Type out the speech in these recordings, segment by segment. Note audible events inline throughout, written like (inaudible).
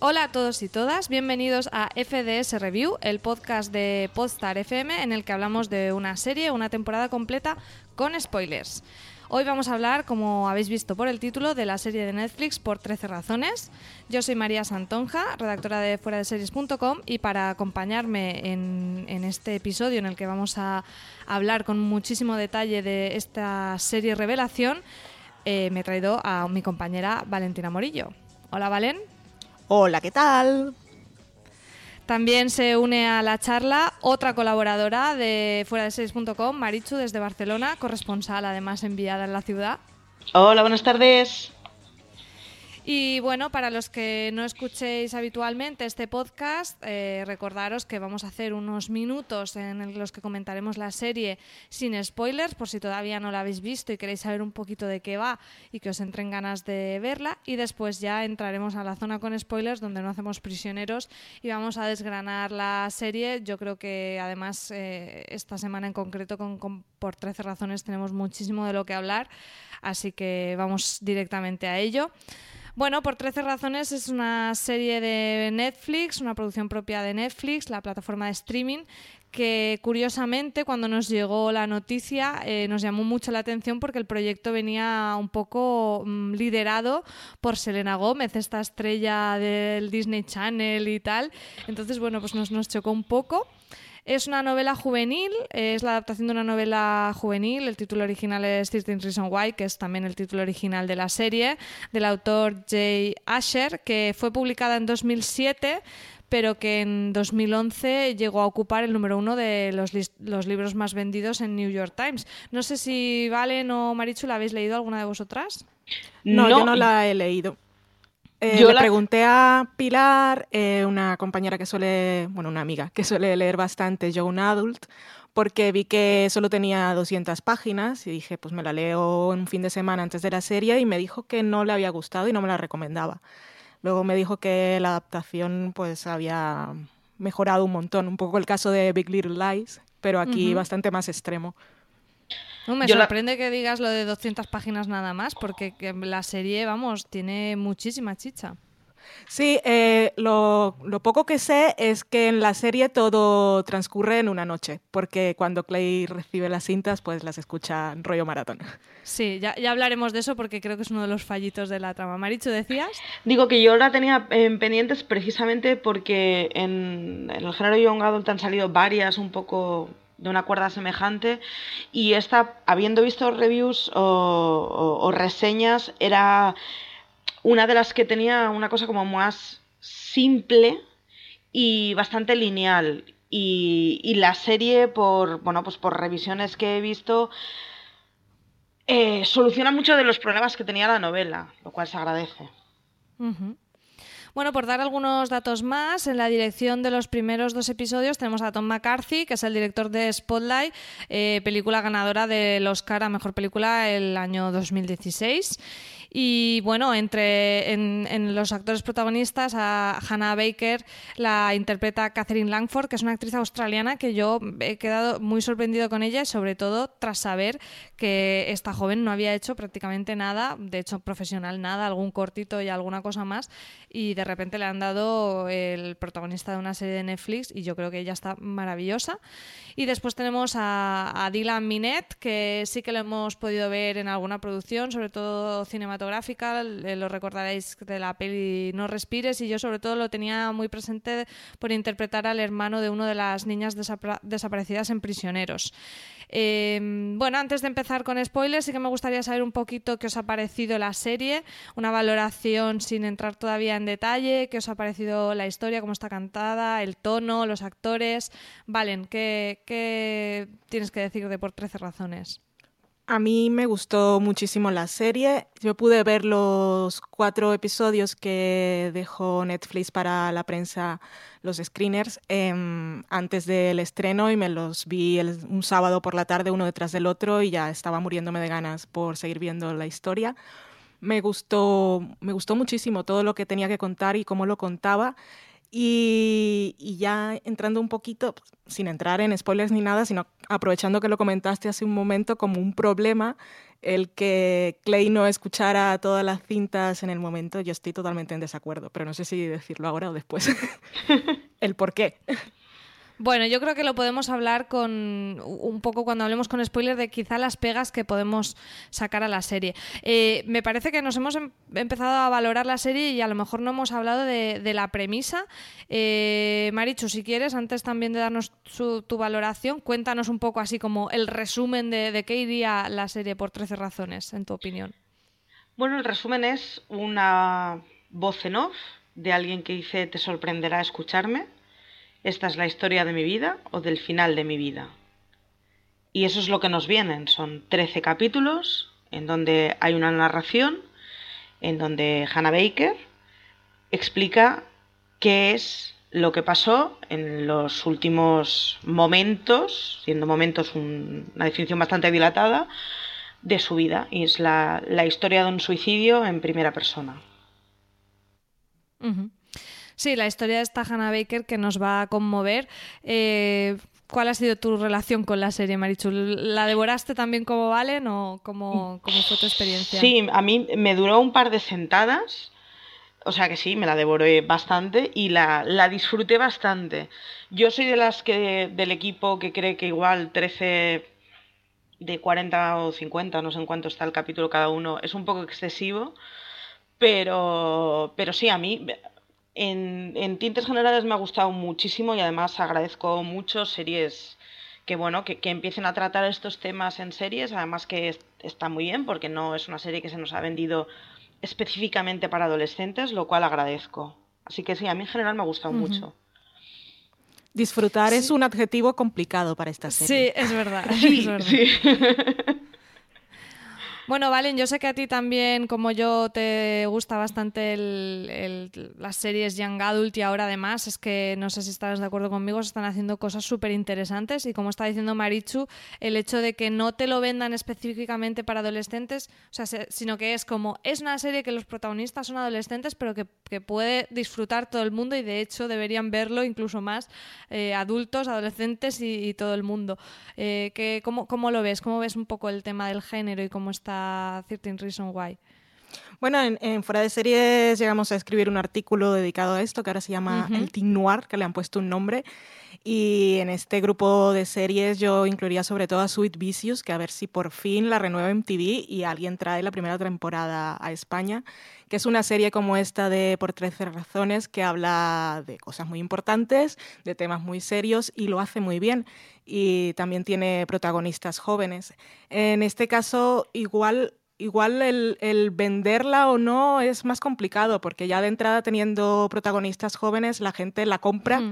Hola a todos y todas, bienvenidos a FDS Review, el podcast de Podstar FM en el que hablamos de una serie, una temporada completa con spoilers. Hoy vamos a hablar, como habéis visto por el título, de la serie de Netflix por 13 razones. Yo soy María Santonja, redactora de fuera de series.com y para acompañarme en, este episodio en el que vamos a hablar con muchísimo detalle de esta serie Revelación, eh, me he traído a mi compañera Valentina Morillo. Hola Valen. Hola, ¿qué tal? También se une a la charla otra colaboradora de fuera de series.com, Marichu, desde Barcelona, corresponsal además enviada en la ciudad. Hola, buenas tardes. Y bueno, para los que no escuchéis habitualmente este podcast, eh, recordaros que vamos a hacer unos minutos en los que comentaremos la serie sin spoilers, por si todavía no la habéis visto y queréis saber un poquito de qué va y que os entren ganas de verla. Y después ya entraremos a la zona con spoilers, donde no hacemos prisioneros y vamos a desgranar la serie. Yo creo que además eh, esta semana en concreto, con, por 13 razones, tenemos muchísimo de lo que hablar, así que vamos directamente a ello. Bueno, por 13 razones es una serie de Netflix, una producción propia de Netflix, la plataforma de streaming, que curiosamente cuando nos llegó la noticia eh, nos llamó mucho la atención porque el proyecto venía un poco mm, liderado por Selena Gómez, esta estrella del Disney Channel y tal. Entonces, bueno, pues nos, nos chocó un poco. Es una novela juvenil, es la adaptación de una novela juvenil. El título original es 13 Reasons Why, que es también el título original de la serie, del autor Jay Asher, que fue publicada en 2007 pero que en 2011 llegó a ocupar el número uno de los, los libros más vendidos en New York Times. No sé si Valen o Marichu la habéis leído alguna de vosotras. No, yo no la he leído. Eh, Yo le la- pregunté a Pilar, eh, una compañera que suele, bueno, una amiga que suele leer bastante Young Adult, porque vi que solo tenía 200 páginas y dije, pues me la leo en un fin de semana antes de la serie y me dijo que no le había gustado y no me la recomendaba. Luego me dijo que la adaptación pues había mejorado un montón, un poco el caso de Big Little Lies, pero aquí bastante más extremo. No, me Yo la- sorprende que digas lo de 200 páginas nada más, porque que la serie, vamos, tiene muchísima chicha. Sí, eh, lo, lo poco que sé es que en la serie todo transcurre en una noche, porque cuando Clay recibe las cintas, pues las escucha en rollo maratón. Sí, ya, ya hablaremos de eso porque creo que es uno de los fallitos de la trama. Marichu, ¿decías? Digo que yo la tenía en pendientes precisamente porque en, en el género Young Adult han salido varias un poco de una cuerda semejante y esta, habiendo visto reviews o, reseñas, era una de las que tenía una cosa como más simple y bastante lineal. Y, la serie, por, bueno, pues por revisiones que he visto, eh, soluciona muchos de los problemas que tenía la novela, lo cual se agradece. Bueno, por dar algunos datos más, en la dirección de los primeros dos episodios tenemos a Tom McCarthy, que es el director de Spotlight, eh, película ganadora del Oscar a Mejor Película el año 2016. Y bueno, entre en, en los actores protagonistas, a Hannah Baker la interpreta Catherine Langford, que es una actriz australiana que yo he quedado muy sorprendido con ella, sobre todo tras saber que esta joven no había hecho prácticamente nada, de hecho profesional nada, algún cortito y alguna cosa más, y de repente le han dado el protagonista de una serie de Netflix y yo creo que ella está maravillosa. Y después tenemos a, a Dylan Minnette, que sí que lo hemos podido ver en alguna producción, sobre todo cinematográfica cinematográfica, eh, lo recordaréis de la peli No respires, y yo sobre todo lo tenía muy presente por interpretar al hermano de una de las niñas desaparecidas en Prisioneros. Em, bueno, antes de empezar con spoilers, sí que me gustaría saber un poquito qué os ha parecido la serie, una valoración sin entrar todavía en detalle, qué os ha parecido la historia, cómo está cantada, el tono, los actores. Valen, ¿qué, tienes que decir de por 13 razones? A mí me gustó muchísimo la serie. Yo pude ver los cuatro episodios que dejó Netflix para la prensa, los screeners, em, antes del estreno y me los vi un sábado por la tarde uno detrás del otro y ya estaba muriéndome de ganas por seguir viendo la historia. Me gustó, me gustó muchísimo todo lo que tenía que contar y cómo lo contaba. Y, ya entrando un poquito, sin entrar en spoilers ni nada, sino aprovechando que lo comentaste hace un momento como un problema, el que Clay no escuchara todas las cintas en el momento, yo estoy totalmente en desacuerdo, pero no sé si decirlo ahora o después. (laughs) el por qué. Bueno, yo creo que lo podemos hablar con un poco cuando hablemos con spoilers de quizá las pegas que podemos sacar a la serie. Eh, me parece que nos hemos em, empezado a valorar la serie y a lo mejor no hemos hablado de, la premisa. Eh, Marichu, si quieres, antes también de darnos tu valoración, cuéntanos un poco así como el resumen de, de qué iría la serie por 13 razones, en tu opinión. Bueno, el resumen es una voz en off de alguien que dice te sorprenderá escucharme esta es la historia de mi vida o del final de mi vida. Y eso es lo que nos vienen. Son 13 capítulos en donde hay una narración, en donde Hannah Baker explica qué es lo que pasó en los últimos momentos, siendo momentos una definición bastante dilatada, de su vida. Y es la, historia de un suicidio en primera persona. Sí, la historia de esta Hannah Baker que nos va a conmover. Eh, ¿Cuál ha sido tu relación con la serie, Marichu? ¿La devoraste también como Valen o cómo, fue tu experiencia? Sí, a mí me duró un par de sentadas. O sea que sí, me la devoré bastante y la, la, disfruté bastante. Yo soy de las que del equipo que cree que igual 13 de 40 o 50, no sé en cuánto está el capítulo cada uno, es un poco excesivo. Pero, pero sí, a mí en, tintes generales me ha gustado muchísimo y además agradezco mucho series que bueno, que, empiecen a tratar estos temas en series, además que está muy bien porque no es una serie que se nos ha vendido específicamente para adolescentes, lo cual agradezco. Así que sí, a mí en general me ha gustado mucho. Disfrutar es un adjetivo complicado para esta serie. Sí, es verdad. (laughs) es verdad. Sí. Bueno, Valen, yo sé que a ti también, como yo, te gusta bastante las series Young Adult y ahora además es que, no sé si estarás de acuerdo conmigo, se están haciendo cosas súper interesantes y como está diciendo Marichu, el hecho de que no te lo vendan específicamente para adolescentes, o sea, sino que es como, es una serie que los protagonistas son adolescentes pero que, puede disfrutar todo el mundo y de hecho deberían verlo incluso más eh, adultos, adolescentes y, todo el mundo. Eh, cómo, ¿Cómo lo ves? ¿Cómo ves un poco el tema del género y cómo está da Certain Reason Why. Bueno, en, Fuera de Series llegamos a escribir un artículo dedicado a esto, que ahora se llama El Teen Noir, que le han puesto un nombre. Y en este grupo de series yo incluiría sobre todo a Sweet Vicious, que a ver si por fin la renueva MTV y alguien trae la primera temporada a España, que es una serie como esta de Por 13 razones, que habla de cosas muy importantes, de temas muy serios y lo hace muy bien. Y también tiene protagonistas jóvenes. En este caso, igual igual el, venderla o no es más complicado, porque ya de entrada teniendo protagonistas jóvenes, la gente la compra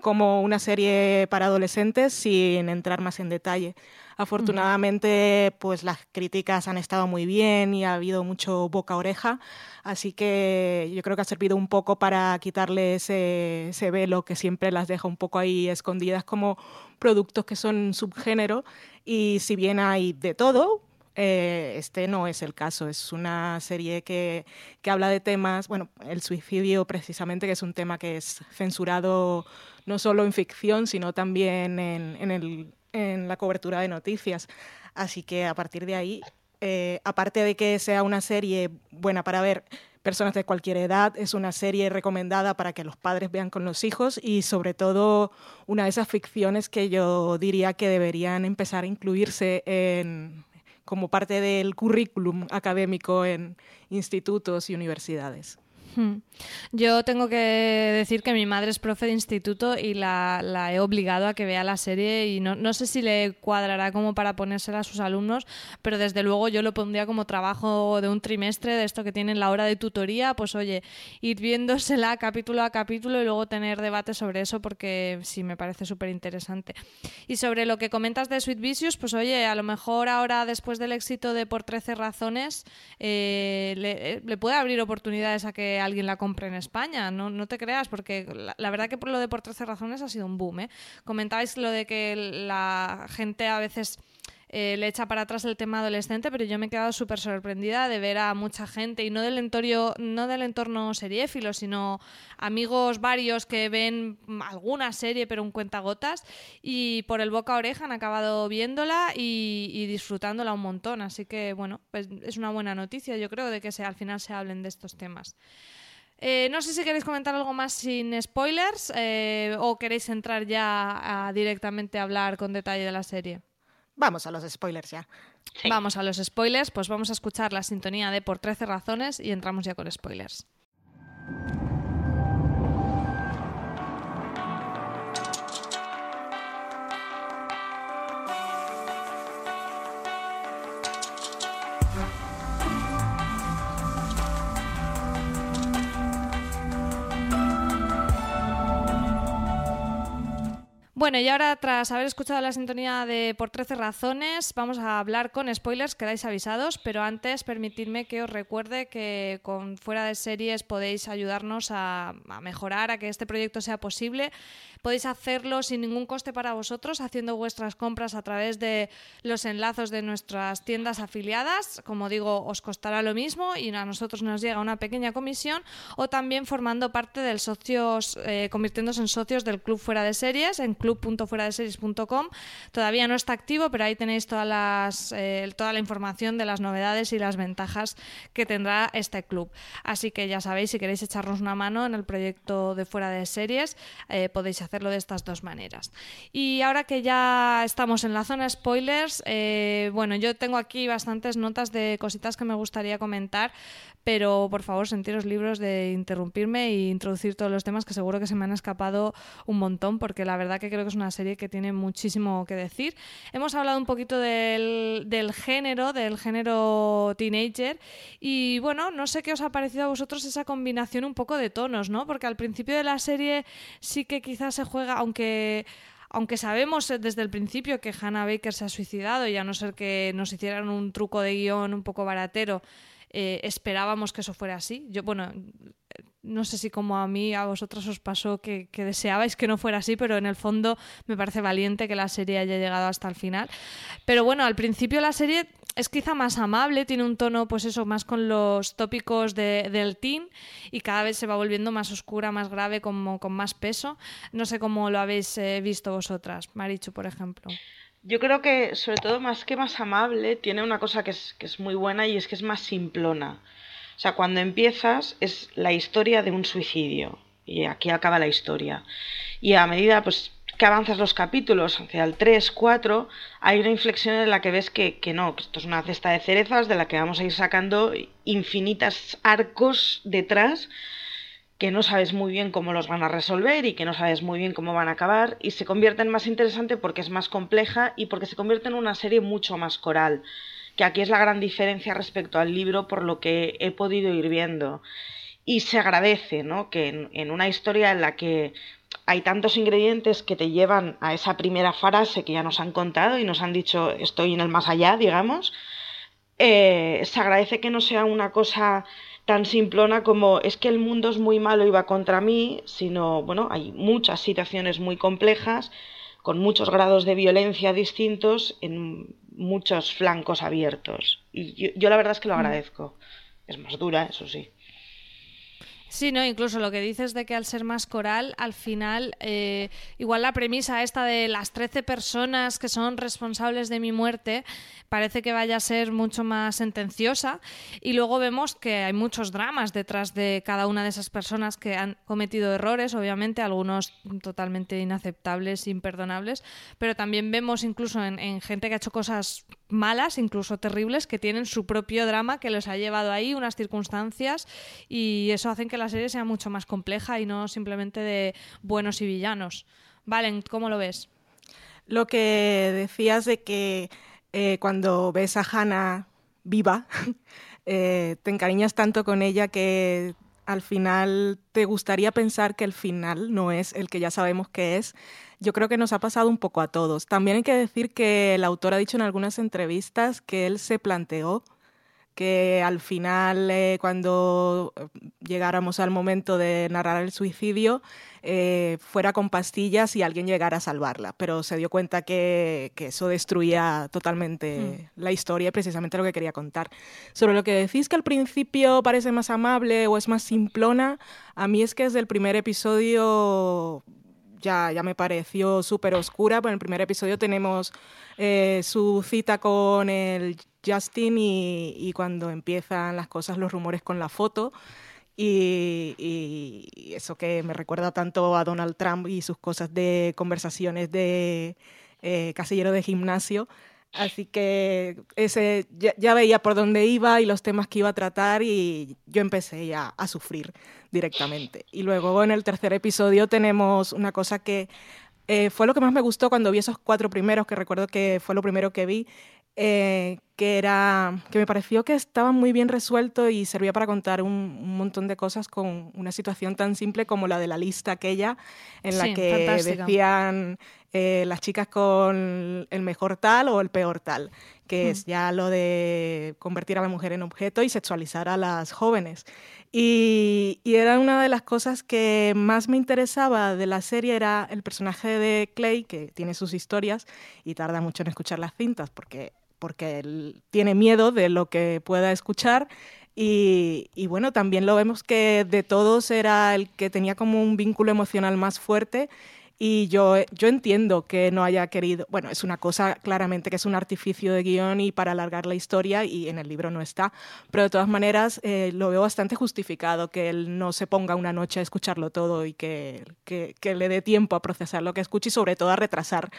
como una serie para adolescentes sin entrar más en detalle. Afortunadamente, pues las críticas han estado muy bien y ha habido mucho boca oreja, así que yo creo que ha servido un poco para quitarle ese, ese velo que siempre las deja un poco ahí escondidas como productos que son subgénero y si bien hay de todo, eh, este no es el caso. Es una serie que, que, habla de temas, bueno, el suicidio precisamente, que es un tema que es censurado no solo en ficción, sino también en, en, la cobertura de noticias. Así que a partir de ahí, eh, aparte de que sea una serie buena para ver personas de cualquier edad, es una serie recomendada para que los padres vean con los hijos y sobre todo una de esas ficciones que yo diría que deberían empezar a incluirse en, como parte del currículum académico en institutos y universidades. Yo tengo que decir que mi madre es profe de instituto y la, he obligado a que vea la serie y no, no, sé si le cuadrará como para ponérsela a sus alumnos, pero desde luego yo lo pondría como trabajo de un trimestre de esto que tienen la hora de tutoría, pues oye, ir viéndosela capítulo a capítulo y luego tener debate sobre eso porque sí me parece súper interesante. Y sobre lo que comentas de Sweet Vicious, pues oye, a lo mejor ahora después del éxito de Por 13 razones eh, le, le puede abrir oportunidades a que alguien la compre en España, no, no te creas, porque la, verdad que por lo de por 13 razones ha sido un boom. ¿eh? Comentabais lo de que la gente a veces... Eh, le echa para atrás el tema adolescente, pero yo me he quedado súper sorprendida de ver a mucha gente, y no del entorno, no del entorno seriéfilo, sino amigos varios que ven alguna serie, pero un cuentagotas, y por el boca a oreja han acabado viéndola y, disfrutándola un montón. Así que, bueno, pues es una buena noticia, yo creo, de que se, al final se hablen de estos temas. Eh, no sé si queréis comentar algo más sin spoilers eh, o queréis entrar ya a directamente a hablar con detalle de la serie. Vamos a los spoilers ya. Sí. Vamos a los spoilers, pues vamos a escuchar la sintonía de Por 13 razones y entramos ya con spoilers. Bueno, y ahora tras haber escuchado la sintonía de Por 13 razones, vamos a hablar con spoilers, quedáis avisados, pero antes permitidme que os recuerde que con Fuera de Series podéis ayudarnos a, mejorar, a que este proyecto sea posible. Podéis hacerlo sin ningún coste para vosotros, haciendo vuestras compras a través de los enlazos de nuestras tiendas afiliadas. Como digo, os costará lo mismo y a nosotros nos llega una pequeña comisión, o también formando parte del socios, eh, convirtiéndose en socios del Club Fuera de Series, en club.fueradeseries.com. Todavía no está activo, pero ahí tenéis todas las, eh, toda la información de las novedades y las ventajas que tendrá este club. Así que ya sabéis, si queréis echarnos una mano en el proyecto de Fuera de Series, eh, podéis hacerlo de estas dos maneras. Y ahora que ya estamos en la zona spoilers, eh, bueno, yo tengo aquí bastantes notas de cositas que me gustaría comentar, pero por favor sentiros libros de interrumpirme e introducir todos los temas que seguro que se me han escapado un montón, porque la verdad que creo que es una serie que tiene muchísimo que decir. Hemos hablado un poquito del, del género, del género teenager, y bueno, no sé qué os ha parecido a vosotros esa combinación un poco de tonos, ¿no? Porque al principio de la serie sí que quizás se juega, aunque aunque sabemos desde el principio que Hannah Baker se ha suicidado y a no ser que nos hicieran un truco de guion un poco baratero, eh, esperábamos que eso fuera así. Yo, bueno, no sé si como a mí, a vosotros os pasó que, deseabais que no fuera así, pero en el fondo me parece valiente que la serie haya llegado hasta el final. Pero bueno, al principio la serie es quizá más amable, tiene un tono, pues eso, más con los tópicos de, del teen y cada vez se va volviendo más oscura, más grave, como, con más peso. No sé cómo lo habéis eh, visto vosotras, Marichu, por ejemplo. Yo creo que, sobre todo, más que más amable, tiene una cosa que es, que es muy buena y es que es más simplona. O sea, cuando empiezas es la historia de un suicidio y aquí acaba la historia. Y a medida pues, que avanzas los capítulos hacia el 3, 4, hay una inflexión en la que ves que, que no, que esto es una cesta de cerezas de la que vamos a ir sacando infinitas arcos detrás que no sabes muy bien cómo los van a resolver y que no sabes muy bien cómo van a acabar y se convierte en más interesante porque es más compleja y porque se convierte en una serie mucho más coral, que aquí es la gran diferencia respecto al libro por lo que he podido ir viendo. Y se agradece, ¿no? Que en, una historia en la que hay tantos ingredientes que te llevan a esa primera frase que ya nos han contado y nos han dicho estoy en el más allá, digamos, eh, se agradece que no sea una cosa tan simplona como es que el mundo es muy malo y va contra mí, sino, bueno, hay muchas situaciones muy complejas, con muchos grados de violencia distintos en muchos flancos abiertos. Y yo, yo la verdad es que lo agradezco. Es más dura, eso sí. Sí, no, incluso lo que dices de que al ser más coral, al final, eh, igual la premisa esta de las 13 personas que son responsables de mi muerte, parece que vaya a ser mucho más sentenciosa. Y luego vemos que hay muchos dramas detrás de cada una de esas personas que han cometido errores, obviamente, algunos totalmente inaceptables, imperdonables, pero también vemos incluso en, en gente que ha hecho cosas malas, incluso terribles, que tienen su propio drama que les ha llevado ahí, unas circunstancias, y eso hace que la serie sea mucho más compleja y no simplemente de buenos y villanos. Valen, ¿cómo lo ves? Lo que decías de que eh, cuando ves a Hannah viva, (laughs) eh, te encariñas tanto con ella que al final te gustaría pensar que el final no es el que ya sabemos que es. Yo creo que nos ha pasado un poco a todos. También hay que decir que el autor ha dicho en algunas entrevistas que él se planteó que al final, eh, cuando eh, llegáramos al momento de narrar el suicidio, eh, fuera con pastillas y alguien llegara a salvarla. Pero se dio cuenta que, que eso destruía totalmente mm. la historia y precisamente lo que quería contar. Sobre lo que decís que al principio parece más amable o es más simplona, a mí es que desde el primer episodio ya, ya me pareció súper oscura. Pues en el primer episodio tenemos su cita con el Justin y, cuando empiezan las cosas, los rumores con la foto. Y, eso que me recuerda tanto a Donald Trump y sus cosas de conversaciones de eh, casillero de gimnasio. Así que ese, ya, veía por dónde iba y los temas que iba a tratar y yo empecé ya a sufrir directamente. Y luego en el tercer episodio tenemos una cosa que eh, fue lo que más me gustó cuando vi esos cuatro primeros, que recuerdo que fue lo primero que vi, eh, que era que me pareció que estaba muy bien resuelto y servía para contar un, montón de cosas con una situación tan simple como la de la lista aquella en la que decían eh, las chicas con el mejor tal o el peor tal, que es hmm. ya lo de convertir a la mujer en objeto y sexualizar a las jóvenes. Y, y, era una de las cosas que más me interesaba de la serie, era el personaje de Clay, que tiene sus historias y tarda mucho en escuchar las cintas porque porque él tiene miedo de lo que pueda escuchar. Y, bueno, también lo vemos que de todos era el que tenía como un vínculo emocional más fuerte. Y yo, yo entiendo que no haya querido, bueno, es una cosa claramente que es un artificio de guion y para alargar la historia y en el libro no está, pero de todas maneras eh, lo veo bastante justificado que él no se ponga una noche a escucharlo todo y que, que, le dé tiempo a procesar lo que escucha y sobre todo a retrasar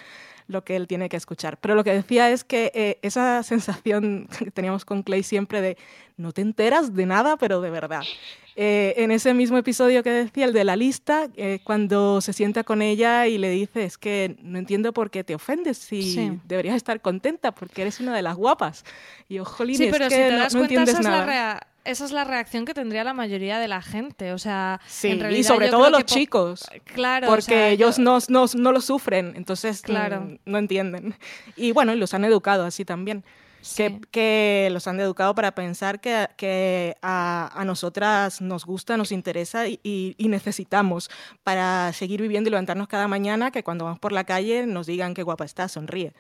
lo que él tiene que escuchar. Pero lo que decía es que eh, esa sensación (laughs) que teníamos con Clay siempre de no te enteras de nada, pero de verdad. Eh, en ese mismo episodio que decía, el de la lista, eh, cuando se sienta con ella y le dice, es que no entiendo por qué te ofendes, si deberías estar contenta porque eres una de las guapas. Y yo, jolín, es que no, entiendes nada esa es la reacción que tendría la mayoría de la gente. O sea, y sobre todo los chicos. Claro. Porque ellos no, no, lo sufren, entonces claro. no, entienden. Y bueno, y los han educado así también. Que, que, los han educado para pensar que, que a, a, nosotras nos gusta, nos interesa y, y, necesitamos para seguir viviendo y levantarnos cada mañana que cuando vamos por la calle nos digan qué guapa estás, sonríe.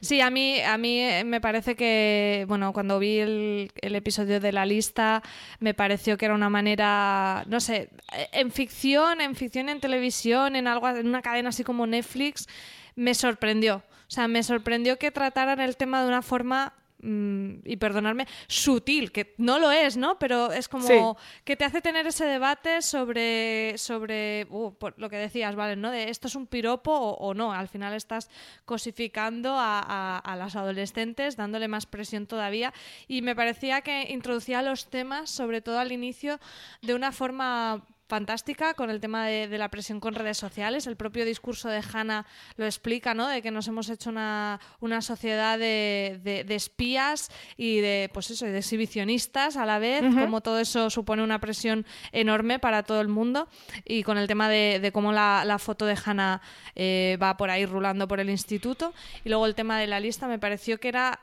Sí, a mí, a mí eh, me parece que, bueno, cuando vi el, episodio de la lista, me pareció que era una manera, no sé, eh, en ficción, en ficción en televisión, en algo, en una cadena así como Netflix, me sorprendió. O sea, me sorprendió que trataran el tema de una forma Mm, y perdonarme, sutil, que no lo es, ¿no? Pero es como que te hace tener ese debate sobre, sobre uh, lo que decías, ¿vale? ¿no? De esto es un piropo o, no. Al final estás cosificando a, a, las adolescentes, dándole más presión todavía. Y me parecía que introducía los temas, sobre todo al inicio, de una forma fantástica con el tema de, la presión con redes sociales. El propio discurso de Hannah lo explica, ¿no? De que nos hemos hecho una, una sociedad de, de, espías y de, pues eso, de exhibicionistas a la vez, como todo eso supone una presión enorme para todo el mundo. Y con el tema de, cómo la, la, foto de Hannah eh, va por ahí rulando por el instituto. Y luego el tema de la lista me pareció que era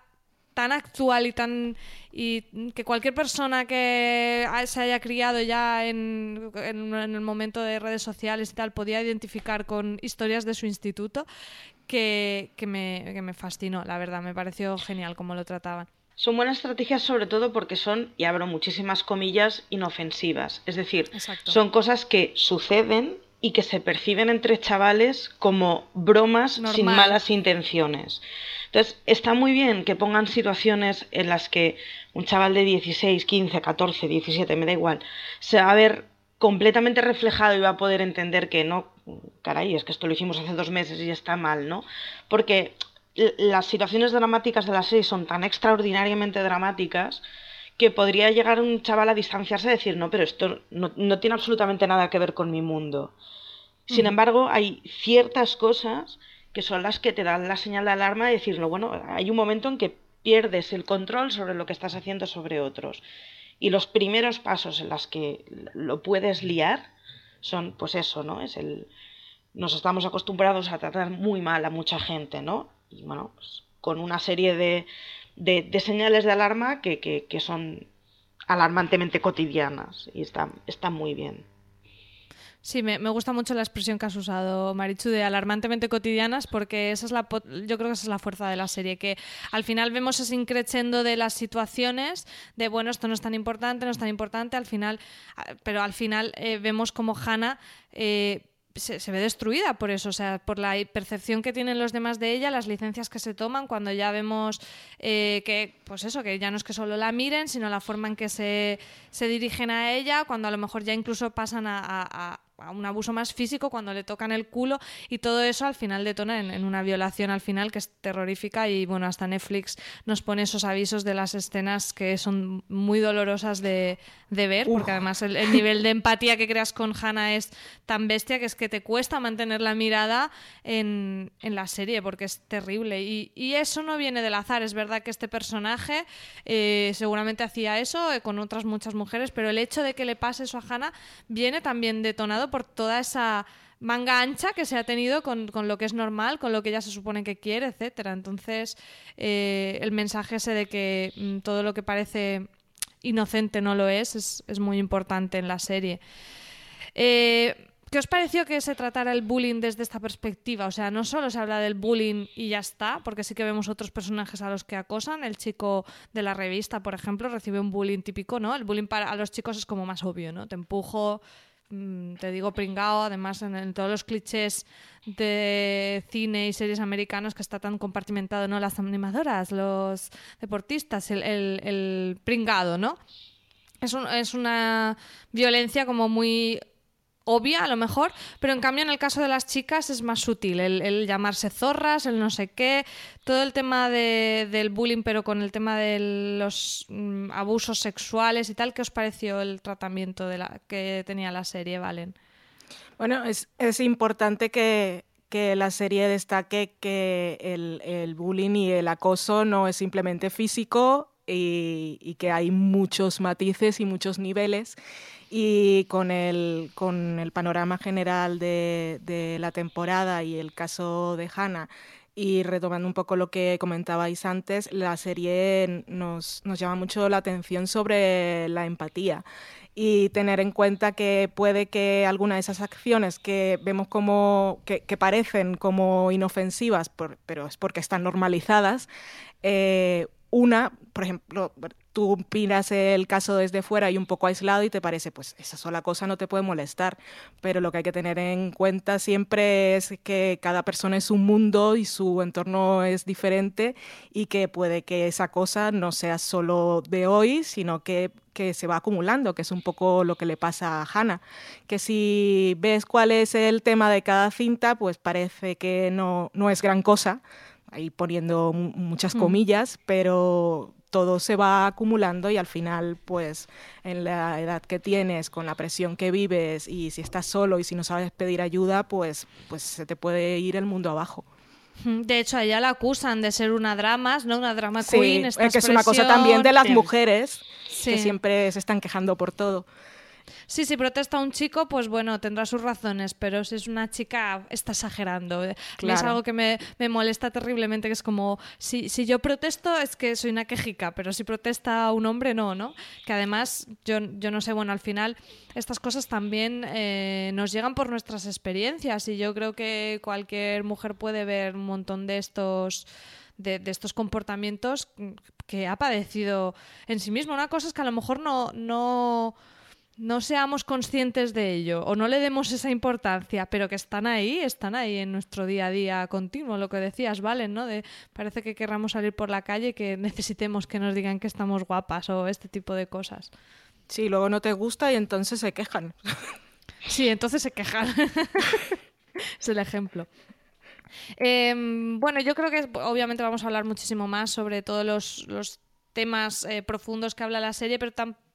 tan actual y tan y que cualquier persona que se haya criado ya en, en, el momento de redes sociales y tal podía identificar con historias de su instituto que, que, me, que me fascinó, la verdad, me pareció genial cómo lo trataban. Son buenas estrategias sobre todo porque son, y abro muchísimas comillas, inofensivas. Es decir, son cosas que suceden y que se perciben entre chavales como bromas sin malas intenciones. Entonces, está muy bien que pongan situaciones en las que un chaval de 16, 15, 14, 17, me da igual, se va a ver completamente reflejado y va a poder entender que no, caray, es que esto lo hicimos hace dos meses y está mal, ¿no? Porque las situaciones dramáticas de la serie son tan extraordinariamente dramáticas que podría llegar un chaval a distanciarse y decir, no, pero esto no, no tiene absolutamente nada que ver con mi mundo. Sin embargo, hay ciertas cosas que son las que te dan la señal de alarma de decir, no, bueno, hay un momento en que pierdes el control sobre lo que estás haciendo sobre otros. Y los primeros pasos en los que lo puedes liar son, pues eso, ¿no? Es el... Nos estamos acostumbrados a tratar muy mal a mucha gente, ¿no? Y bueno, pues, con una serie de, de, señales de alarma que, que, son alarmantemente cotidianas y están, están muy bien. Sí, me, me, gusta mucho la expresión que has usado, Marichu, de alarmantemente cotidianas, porque esa es la, yo creo que esa es la fuerza de la serie, que al final vemos ese increchendo de las situaciones, de bueno, esto no es tan importante, no es tan importante, al final, pero al final eh, vemos como Hannah eh, se, ve destruida por eso, o sea, por la percepción que tienen los demás de ella, las licencias que se toman, cuando ya vemos eh, que, pues eso, que ya no es que solo la miren, sino la forma en que se, se dirigen a ella, cuando a lo mejor ya incluso pasan a a un abuso más físico cuando le tocan el culo y todo eso al final detona en, una violación al final que es terrorífica y bueno, hasta Netflix nos pone esos avisos de las escenas que son muy dolorosas de, ver, porque además el, nivel de empatía que creas con Hannah es tan bestia que es que te cuesta mantener la mirada en, la serie porque es terrible. Y, eso no viene del azar, es verdad que este personaje eh, seguramente hacía eso eh, con otras muchas mujeres, pero el hecho de que le pase eso a Hannah viene también detonado por toda esa manga ancha que se ha tenido con, lo que es normal, con lo que ella se supone que quiere, etcétera. Entonces, eh, el mensaje ese de que mm, todo lo que parece inocente no lo es, es, muy importante en la serie. Eh, ¿Qué os pareció que se tratara el bullying desde esta perspectiva? O sea, no solo se habla del bullying y ya está, porque sí que vemos otros personajes a los que acosan. El chico de la revista, por ejemplo, recibe un bullying típico, ¿no? El bullying para a los chicos es como más obvio, ¿no? Te empujo, te digo pringao, además en, todos los clichés de cine y series americanos que está tan compartimentado, ¿no? Las animadoras, los deportistas, el, el, pringado, ¿no? Es, es una violencia como muy obvia a lo mejor, pero en cambio en el caso de las chicas es más sutil, el, llamarse zorras, el no sé qué, todo el tema del bullying, pero con el tema de los mm, abusos sexuales y tal, ¿qué os pareció el tratamiento que tenía la serie, Valen? Bueno, es, importante que, la serie destaque que el, bullying y el acoso no es simplemente físico y que hay muchos matices y muchos niveles y con el, con el panorama general de, de la temporada y el caso de Hannah, y retomando un poco lo que comentabais antes, la serie nos, nos, llama mucho la atención sobre la empatía. Y tener en cuenta que puede que alguna de esas acciones que vemos como que, que parecen como inofensivas, por, pero es porque están normalizadas, eh, una, por ejemplo, tú miras el caso desde fuera y un poco aislado y te parece, pues esa sola cosa no te puede molestar, pero lo que hay que tener en cuenta siempre es que cada persona es un mundo y su entorno es diferente y que puede que esa cosa no sea solo de hoy, sino que, que se va acumulando, que es un poco lo que le pasa a Hannah, que si ves cuál es el tema de cada cinta, pues parece que no, no es gran cosa, ahí poniendo muchas mm. comillas, pero todo se va acumulando y al final, pues en la edad que tienes, con la presión que vives y si estás solo y si no sabes pedir ayuda, pues, pues se te puede ir el mundo abajo. De hecho, a ella la acusan de ser una drama, ¿no? Una drama queen. Esta que es una cosa también de las mujeres que siempre se están quejando por todo. Sí, si protesta un chico, pues bueno, tendrá sus razones, pero si es una chica, está exagerando. Es algo que me, molesta terriblemente, que es como, si, si yo protesto es que soy una quejica, pero si protesta un hombre, no, ¿no? Que además, yo, yo no sé, bueno, al final estas cosas también eh, nos llegan por nuestras experiencias y yo creo que cualquier mujer puede ver un montón de estos... De, de, estos comportamientos que ha padecido en sí mismo. Una cosa es que a lo mejor no, no, no seamos conscientes de ello o no le demos esa importancia, pero que están ahí, están ahí en nuestro día a día continuo, lo que decías, ¿vale? ¿no? De, parece que querramos salir por la calle que necesitemos que nos digan que estamos guapas o este tipo de cosas. Sí, luego no te gusta y entonces se quejan. (laughs) Sí, entonces se quejan. (laughs) es el ejemplo. Em, bueno, yo creo que obviamente vamos a hablar muchísimo más sobre todos los, temas eh, profundos que habla la serie, pero tampoco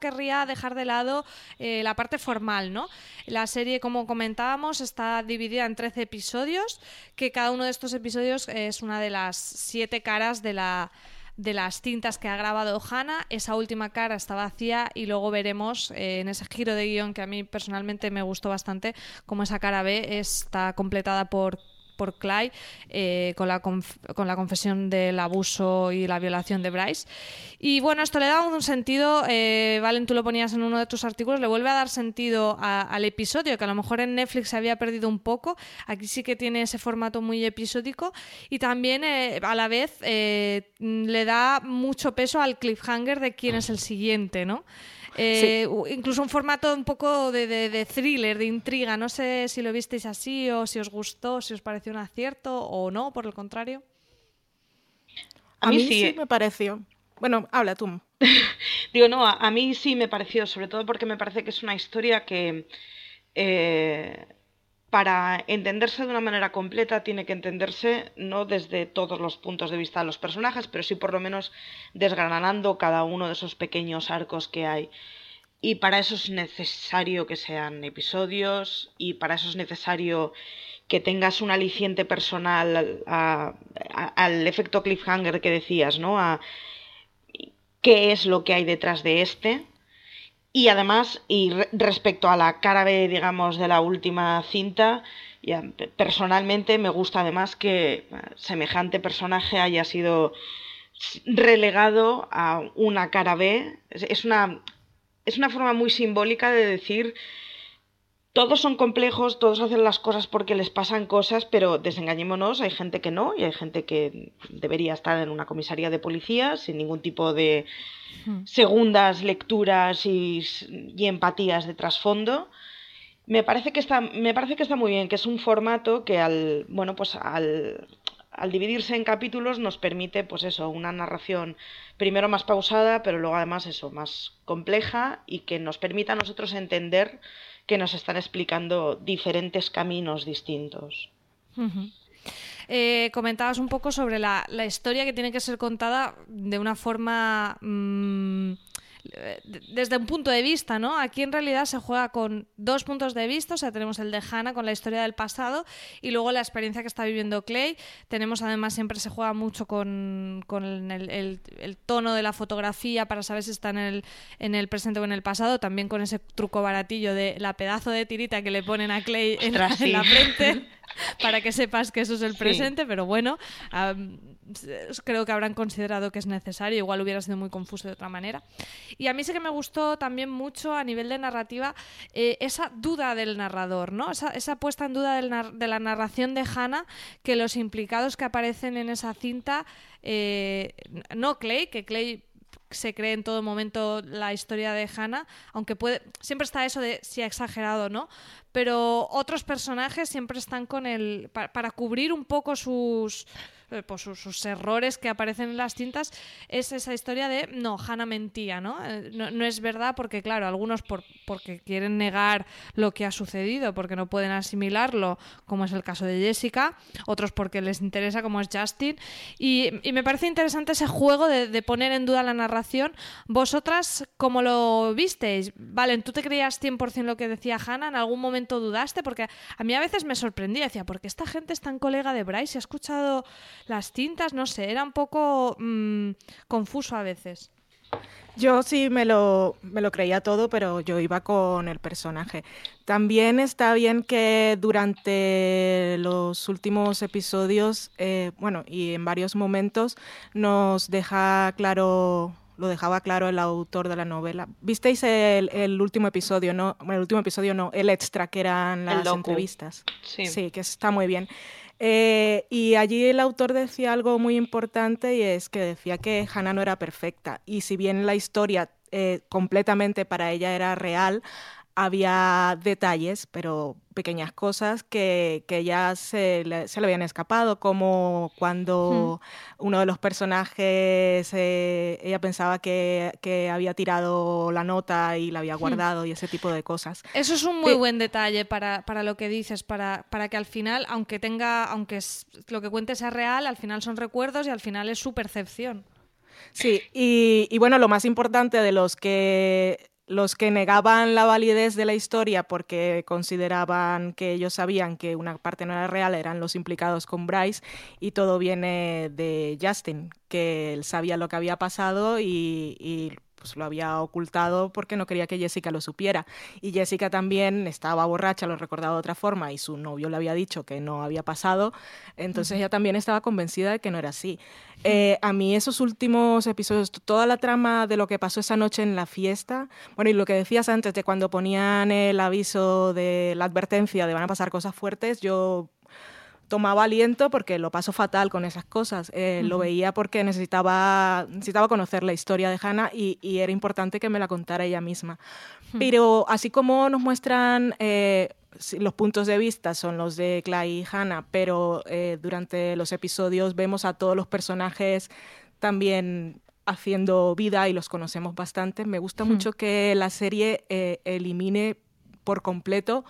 querría dejar de lado eh, la parte formal, ¿no? La serie, como comentábamos, está dividida en 13 episodios, que cada uno de estos episodios es una de las siete caras de la de las cintas que ha grabado Hannah. Esa última cara está vacía y luego veremos eh, en ese giro de guion que a mí personalmente me gustó bastante, como esa cara B está completada por por Clay eh, con, la con la confesión del abuso y la violación de Bryce. Y bueno, esto le da un sentido, eh, Valen, tú lo ponías en uno de tus artículos, le vuelve a dar sentido al episodio, que a lo mejor en Netflix se había perdido un poco, aquí sí que tiene ese formato muy episódico y también eh, a la vez le da mucho peso al cliffhanger de quién es el siguiente, ¿no? Eh, incluso un formato un poco de, thriller, de intriga. No sé si lo visteis así o si os gustó, si os pareció un acierto o no, por el contrario. A, mí, sí. me pareció. Bueno, habla tú. (laughs) Digo, no, a, mí sí me pareció, sobre todo porque me parece que es una historia que eh, para entenderse de una manera completa tiene que entenderse no desde todos los puntos de vista de los personajes, pero sí por lo menos desgranando cada uno de esos pequeños arcos que hay. Y para eso es necesario que sean episodios y para eso es necesario que tengas un aliciente personal al efecto cliffhanger que decías, ¿no? A qué es lo que hay detrás de este y además, y respecto a la cara B, digamos, de la última cinta, personalmente me gusta además que eh, semejante personaje haya sido relegado a una cara B. Es una, es una forma muy simbólica de decir todos son complejos, todos hacen las cosas porque les pasan cosas, pero desengañémonos, hay gente que no y hay gente que debería estar en una comisaría de policía sin ningún tipo de segundas lecturas y, empatías de trasfondo. Me parece, que está, me parece que está muy bien, que es un formato que al, bueno, pues al, al dividirse en capítulos nos permite, pues eso, una narración primero más pausada, pero luego además eso, más compleja y que nos permita a nosotros entender que nos están explicando diferentes caminos distintos. Eh, comentabas un poco sobre la, historia que tiene que ser contada de una forma mm, desde un punto de vista, ¿no? Aquí en realidad se juega con dos puntos de vista, o sea, tenemos el de Hannah con la historia del pasado y luego la experiencia que está viviendo Clay. Tenemos además, siempre se juega mucho con, el, tono de la fotografía para saber si está en el, en el presente o en el pasado, también con ese truco baratillo de la pedazo de tirita que le ponen a Clay en, la frente. (laughs) para que sepas que eso es el presente, pero bueno, creo que habrán considerado que es necesario, igual hubiera sido muy confuso de otra manera. Y a mí sí que me gustó también mucho a nivel de narrativa eh, esa duda del narrador, ¿no? Esa, esa puesta en duda de la narración de Hannah, que los implicados que aparecen en esa cinta, eh, no Clay, que Clay se cree en todo momento la historia de Hannah, aunque puede, siempre está eso de si ha exagerado o no, pero otros personajes siempre están con el, para cubrir un poco sus, eh, pues sus, errores que aparecen en las cintas, es esa historia de, no, Hannah mentía, ¿no? Eh, no, es verdad porque, claro, algunos por, porque quieren negar lo que ha sucedido, porque no pueden asimilarlo, como es el caso de Jessica, otros porque les interesa, como es Justin, y, me parece interesante ese juego de, poner en duda la narración. ¿Vosotras cómo lo visteis? Valen, ¿tú te creías 100% lo que decía Hannah? ¿En algún momento dudaste? Porque a mí a veces me sorprendía, decía, ¿por qué esta gente es tan colega de Bryce? ¿Ha escuchado las cintas, no sé, era un poco mm, confuso a veces. Yo sí me lo, me lo creía todo, pero yo iba con el personaje. También está bien que durante los últimos episodios, eh, bueno, y en varios momentos, nos deja claro, lo dejaba claro el autor de la novela. ¿Visteis el, último episodio, no? El último episodio no, el extra que eran las entrevistas. Sí. sí, que está muy bien. Eh, y allí el autor decía algo muy importante y es que decía que Hannah no era perfecta. Y si bien la historia eh, completamente para ella era real, había detalles, pero pequeñas cosas que, que ya se le, se le habían escapado, como cuando uno de los personajes, eh, ella pensaba que, que había tirado la nota y la había guardado y ese tipo de cosas. Eso es un muy buen detalle para, para lo que dices, para, para que al final, aunque tenga, aunque es- lo que cuente sea real, al final son recuerdos y al final es su percepción. Sí, y, y bueno, lo más importante de los que los que negaban la validez de la historia porque consideraban que ellos sabían que una parte no era real eran los implicados con Bryce y todo viene de Justin, que él sabía lo que había pasado y, y, pues lo había ocultado porque no quería que Jessica lo supiera. Y Jessica también estaba borracha, lo recordaba de otra forma, y su novio le había dicho que no había pasado, entonces ella también estaba convencida de que no era así. Eh, a mí esos últimos episodios, toda la trama de lo que pasó esa noche en la fiesta, bueno, y lo que decías antes de cuando ponían el aviso de la advertencia de van a pasar cosas fuertes, yo tomaba aliento porque lo paso fatal con esas cosas. Eh, Lo veía porque necesitaba, necesitaba conocer la historia de Hannah y, y era importante que me la contara ella misma. Pero así como nos muestran eh, los puntos de vista son los de Clay y Hannah, pero eh, durante los episodios vemos a todos los personajes también haciendo vida y los conocemos bastante. Me gusta mucho que la serie eh, elimine por completo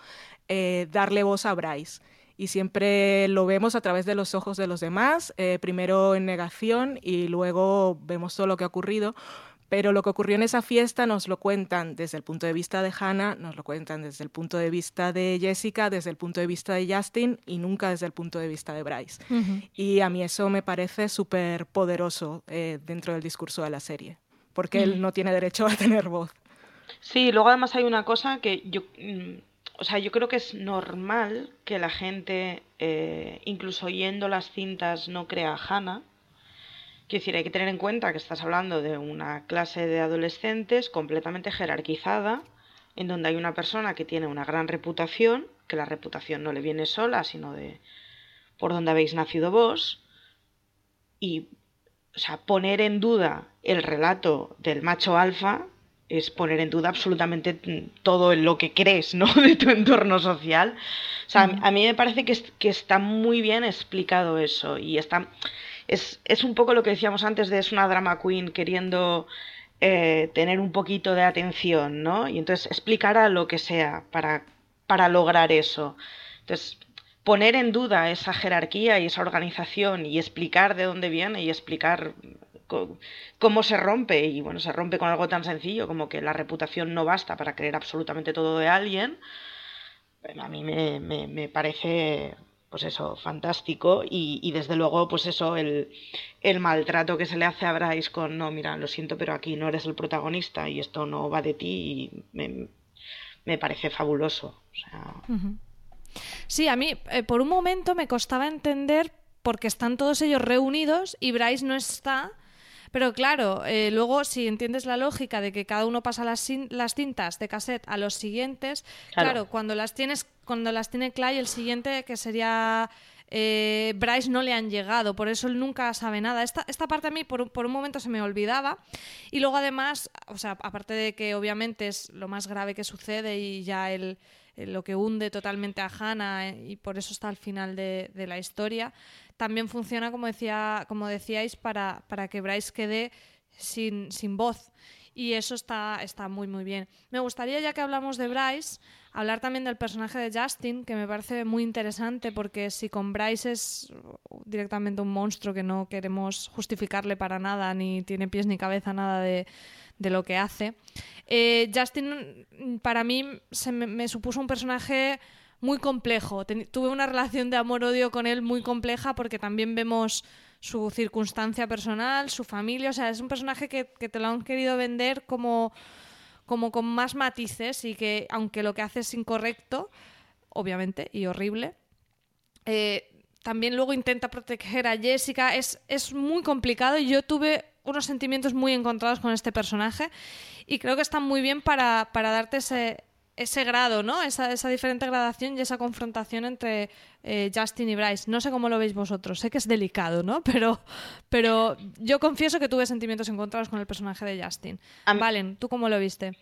eh, darle voz a Bryce. Y siempre lo vemos a través de los ojos de los demás, eh, primero en negación y luego vemos todo lo que ha ocurrido. Pero lo que ocurrió en esa fiesta nos lo cuentan desde el punto de vista de Hannah, nos lo cuentan desde el punto de vista de Jessica, desde el punto de vista de Justin y nunca desde el punto de vista de Bryce. Y a mí eso me parece súper poderoso eh, dentro del discurso de la serie, porque él no tiene derecho a tener voz. Sí, luego además hay una cosa que yo, mm, o sea, yo creo que es normal que la gente, eh, incluso oyendo las cintas, no crea a Hannah. Quiero decir, hay que tener en cuenta que estás hablando de una clase de adolescentes completamente jerarquizada, en donde hay una persona que tiene una gran reputación, que la reputación no le viene sola, sino de por donde habéis nacido vos, y o sea, poner en duda el relato del macho alfa es poner en duda absolutamente todo lo que crees, ¿no? (laughs) De tu entorno social. O sea, a mí me parece que, es- que está muy bien explicado eso y está... Es, es un poco lo que decíamos antes de es una drama queen queriendo eh, tener un poquito de atención, ¿no? Y entonces explicará lo que sea para, para lograr eso. Entonces, poner en duda esa jerarquía y esa organización y explicar de dónde viene y explicar cómo se rompe y bueno, se rompe con algo tan sencillo como que la reputación no basta para creer absolutamente todo de alguien, a mí me, me- me parece pues eso, fantástico y, y desde luego pues eso, el, el maltrato que se le hace a Bryce con no, mira, lo siento, pero aquí no eres el protagonista y esto no va de ti y me, me parece fabuloso. Sí, a mí eh, por un momento me costaba entender porque están todos ellos reunidos y Bryce no está. Pero claro, eh, luego si entiendes la lógica de que cada uno pasa las, las cintas de cassette a los siguientes, claro. Claro. cuando las tienes, cuando las tiene Clay, el siguiente que sería eh, Bryce no le han llegado, por eso él nunca sabe nada. Esta, esta parte a mí por, un- por un momento se me olvidaba. Y luego además, o sea, aparte de que obviamente es lo más grave que sucede y ya el, el- lo que hunde totalmente a Hannah eh, y por eso está al final de, de la historia, también funciona, como, decía, como decíais, para, para que Bryce quede sin, sin voz. Y eso está, está muy, muy bien. Me gustaría, ya que hablamos de Bryce, hablar también del personaje de Justin, que me parece muy interesante, porque si con Bryce es directamente un monstruo que no queremos justificarle para nada, ni tiene pies ni cabeza, nada de, de lo que hace, eh, Justin mm, para mí se me, me supuso un personaje muy complejo. Ten- tuve una relación de amor-odio con él muy compleja porque también vemos su circunstancia personal, su familia, o sea, es un personaje que, que te lo han querido vender como, como con más matices y que aunque lo que hace es incorrecto, obviamente, y horrible, eh, también luego intenta proteger a Jessica. Es, es muy complicado y yo tuve unos sentimientos muy encontrados con este personaje y creo que están muy bien para, para darte ese, ese grado, ¿no? Esa, esa diferente gradación y esa confrontación entre eh, Justin y Bryce. No sé cómo lo veis vosotros, sé que es delicado, ¿no? (laughs) Pero, pero yo confieso que tuve sentimientos encontrados con el personaje de Justin. Valen, ¿tú cómo lo viste?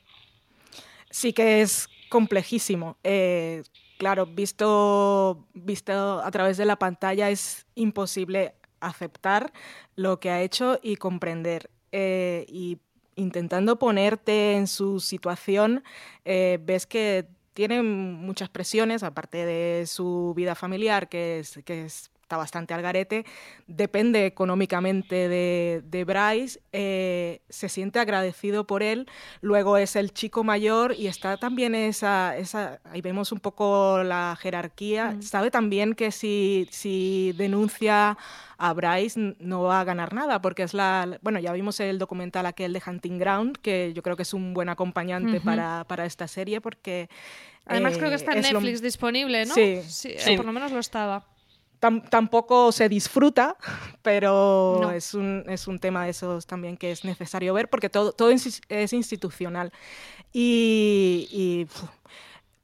Sí que es complejísimo. Eh, claro, visto, visto a través de la pantalla es imposible aceptar lo que ha hecho y comprender. Eh, y intentando ponerte en su situación, eh, ves que tiene muchas presiones, aparte de su vida familiar, que es, que es bastante al garete, depende económicamente de, de Bryce, eh, se siente agradecido por él, luego es el chico mayor y está también esa, esa ahí vemos un poco la jerarquía, mm. sabe también que si, si denuncia a Bryce no va a ganar nada, porque es la, bueno, ya vimos el documental aquel de Hunting Ground, que yo creo que es un buen acompañante para, para, esta serie, porque... Además creo que está en eh, Netflix disponible, ¿no? Sí, sí, sí. Por lo menos lo estaba tampoco se disfruta, pero es, un, es un tema de esos también que es necesario ver porque todo, todo es institucional. Y,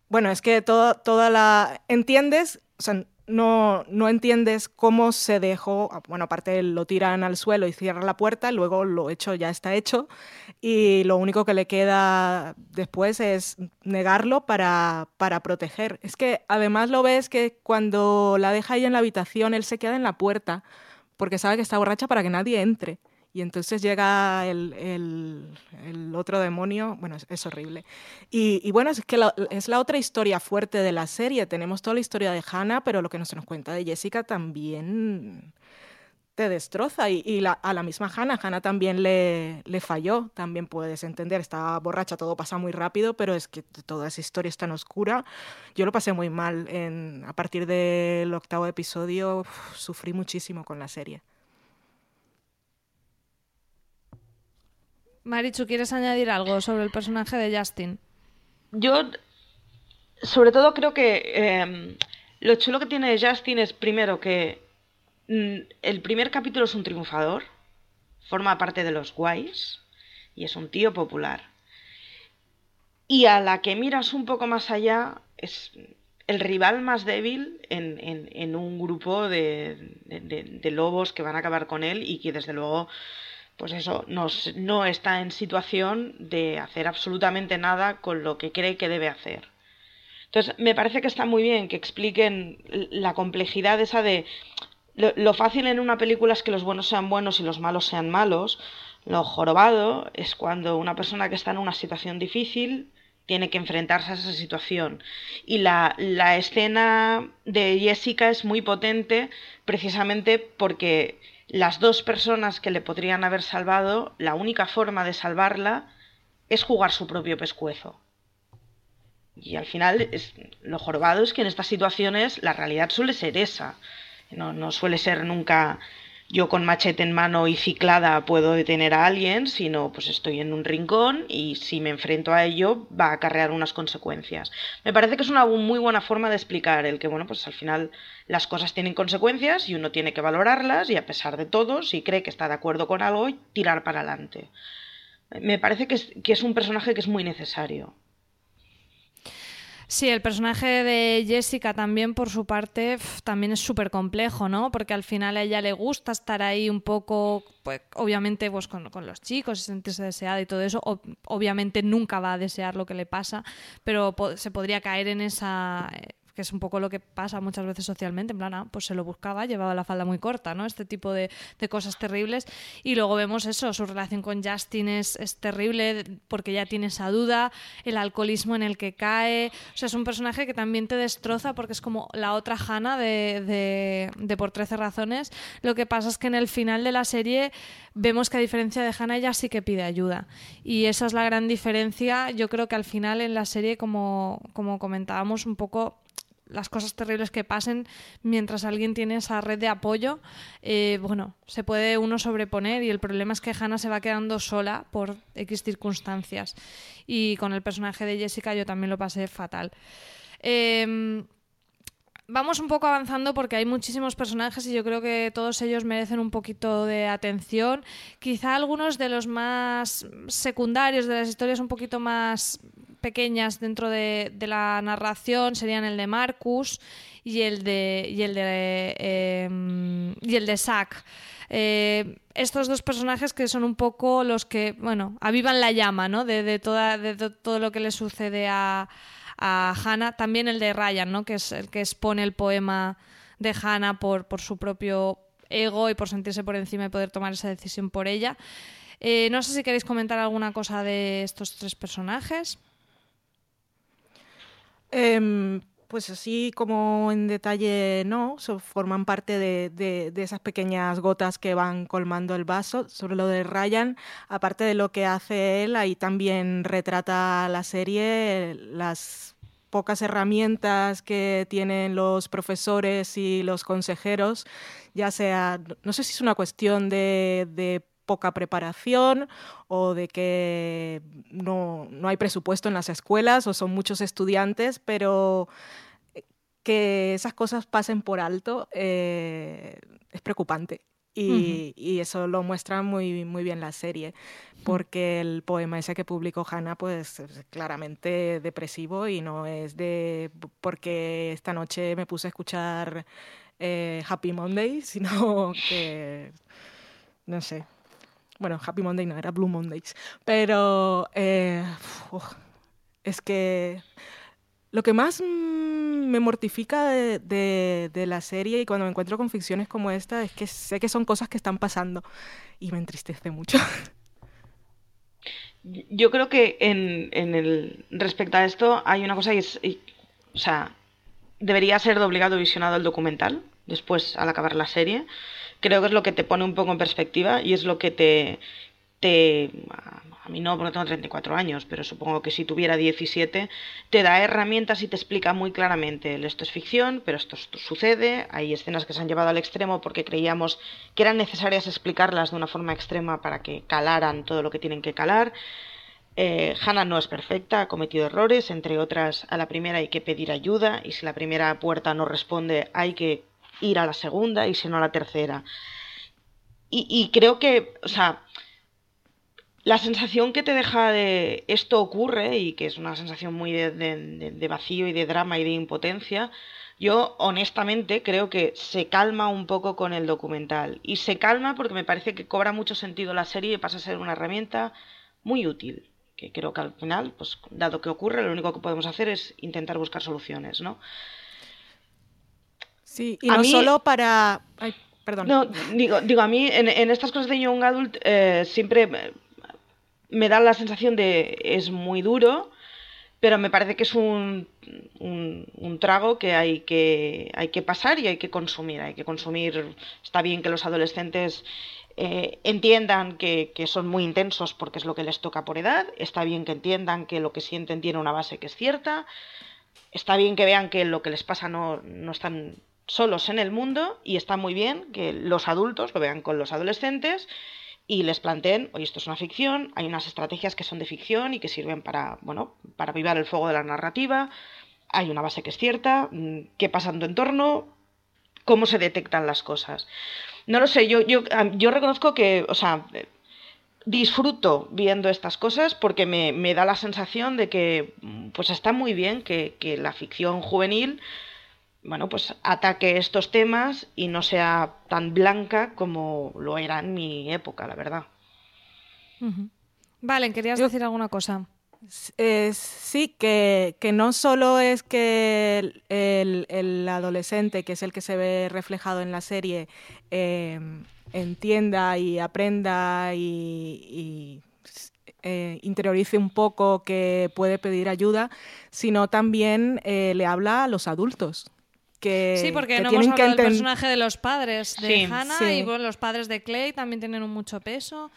bueno, es que todo, toda la... ¿Entiendes? O sea, no, no entiendes cómo se dejó, bueno, aparte lo tiran al suelo y cierran la puerta, luego lo hecho ya está hecho y lo único que le queda después es negarlo para, para proteger. Es que además lo ves que cuando la deja ahí en la habitación, él se queda en la puerta porque sabe que está borracha para que nadie entre. Y entonces llega el, otro demonio, bueno, es, horrible. Y, bueno, es que es la otra historia fuerte de la serie. Tenemos toda la historia de Hannah, pero lo que nos, nos cuenta de Jessica también te destroza. Y, a la misma Hannah, Hannah también le, falló, también puedes entender, estaba borracha, todo pasa muy rápido, pero es que toda esa historia es tan oscura. Yo lo pasé muy mal. A partir del octavo episodio, sufrí muchísimo con la serie. Marichu, ¿quieres añadir algo sobre el personaje de Justin? Yo, sobre todo, creo que em, lo chulo que tiene Justin es, primero, que mm, el primer capítulo es un triunfador, forma parte de los guays y es un tío popular. Y a la que miras un poco más allá, es el rival más débil en, un grupo de, lobos que van a acabar con él y que desde luego pues eso, no está en situación de hacer absolutamente nada con lo que cree que debe hacer. Entonces, me parece que está muy bien que expliquen la complejidad esa de lo, fácil en una película es que los buenos sean buenos y los malos sean malos. Lo jorobado es cuando una persona que está en una situación difícil tiene que enfrentarse a esa situación. Y la, la escena de Jessica es muy potente precisamente porque las dos personas que le podrían haber salvado, la única forma de salvarla es jugar su propio pescuezo. Y al final, es, lo jorobado es que en estas situaciones la realidad suele ser esa. No, no suele ser nunca yo con machete en mano y ciclada puedo detener a alguien, sino pues estoy en un rincón y si me enfrento a ello va a acarrear unas consecuencias. Me parece que es una muy buena forma de explicar el que, bueno, pues al final las cosas tienen consecuencias y uno tiene que valorarlas y a pesar de todo, si cree que está de acuerdo con algo, tirar para adelante. Me parece que es, que es un personaje que es muy necesario. Sí, el personaje de Jessica también, por su parte, también es súper complejo, ¿no? Porque al final a ella le gusta estar ahí un poco, pues obviamente pues con, los chicos y sentirse deseada y todo eso. obviamente nunca va a desear lo que le pasa, pero se podría caer en esa que es un poco lo que pasa muchas veces socialmente, en plan, ah, pues se lo buscaba, llevaba la falda muy corta, ¿no? Este tipo de, cosas terribles. Y luego vemos eso, su relación con Justin es, es, terrible porque ya tiene esa duda, el alcoholismo en el que cae. O sea, es un personaje que también te destroza porque es como la otra Hannah de, de, Por 13 razones. Lo que pasa es que en el final de la serie vemos que a diferencia de Hannah ella sí que pide ayuda. Y esa es la gran diferencia. Yo creo que al final en la serie, como, como comentábamos un poco, las cosas terribles que pasen mientras alguien tiene esa red de apoyo, eh, bueno, se puede uno sobreponer y el problema es que Hannah se va quedando sola por X circunstancias. Y con el personaje de Jessica yo también lo pasé fatal. Em, vamos un poco avanzando porque hay muchísimos personajes y yo creo que todos ellos merecen un poquito de atención. Quizá algunos de los más secundarios de las historias un poquito más pequeñas dentro de, la narración serían el de Marcus y el de y el de em, y el de Zack. eh, estos dos personajes que son un poco los que, bueno, avivan la llama, ¿no? De, toda, todo lo que le sucede a, a Hannah. También el de Ryan, ¿no? Que es el que expone el poema de Hannah por, por su propio ego y por sentirse por encima y poder tomar esa decisión por ella. Eh, no sé si queréis comentar alguna cosa de estos tres personajes. Em, pues así como en detalle no, forman parte de, esas pequeñas gotas que van colmando el vaso. Sobre lo de Ryan, aparte de lo que hace él, ahí también retrata la serie las pocas herramientas que tienen los profesores y los consejeros, ya sea, no sé si es una cuestión de, poca preparación o de que no, hay presupuesto en las escuelas o son muchos estudiantes, pero eh, que esas cosas pasen por alto eh, es preocupante. Y, eso lo muestra muy, muy bien la serie, porque el poema ese que publicó Hannah pues es claramente depresivo y no es de porque esta noche me puse a escuchar eh, Happy Monday, (laughs) sino que, no sé, bueno, Happy Monday no, era Blue Mondays, pero eh, es que lo que más me mortifica de, la serie y cuando me encuentro con ficciones como esta es que sé que son cosas que están pasando y me entristece mucho. Yo creo que en, el respecto a esto hay una cosa y es, o sea, debería ser de obligado visionado el documental después al acabar la serie. Creo que es lo que te pone un poco en perspectiva y es lo que te, te a mí no, porque tengo 34 años, pero supongo que si tuviera 17, te da herramientas y te explica muy claramente, esto es ficción, pero esto, sucede, hay escenas que se han llevado al extremo porque creíamos que eran necesarias explicarlas de una forma extrema para que calaran todo lo que tienen que calar. Eh, Hannah no es perfecta, ha cometido errores, entre otras, a la primera hay que pedir ayuda y si la primera puerta no responde hay que ir a la segunda y si no a la tercera. Y, creo que, o sea, la sensación que te deja de esto ocurre y que es una sensación muy de, vacío y de drama y de impotencia, yo honestamente creo que se calma un poco con el documental y se calma porque me parece que cobra mucho sentido la serie y pasa a ser una herramienta muy útil que creo que al final, pues dado que ocurre, lo único que podemos hacer es intentar buscar soluciones, ¿no? Sí, y no solo para... perdón. No, digo, digo, a mí en, estas cosas de Young Adult eh, siempre me da la sensación de es muy duro, pero me parece que es un, un, trago que hay, que hay que pasar y hay que consumir. Hay que consumir. Está bien que los adolescentes eh, entiendan que, que, son muy intensos porque es lo que les toca por edad. Está bien que entiendan que lo que sienten tiene una base que es cierta. Está bien que vean que lo que les pasa no, no están solos en el mundo y está muy bien que los adultos lo vean con los adolescentes y les planteen, oye, esto es una ficción, hay unas estrategias que son de ficción y que sirven para, bueno, para avivar el fuego de la narrativa, hay una base que es cierta, mm, qué pasa en tu entorno, cómo se detectan las cosas. No lo sé, yo, yo, yo reconozco que, o sea, disfruto viendo estas cosas porque me, me da la sensación de que pues está muy bien que, que la ficción juvenil bueno, pues ataque estos temas y no sea tan blanca como lo era en mi época, la verdad. Vale, ¿querías decir alguna cosa? sí, que, no solo es que el, adolescente, que es el que se ve reflejado en la serie, em, entienda y aprenda y, eh, interiorice un poco que puede pedir ayuda, sino también eh, le habla a los adultos sí, porque no hemos hablado del personaje de los padres de Hannah y los padres de Clay también tienen un mucho peso.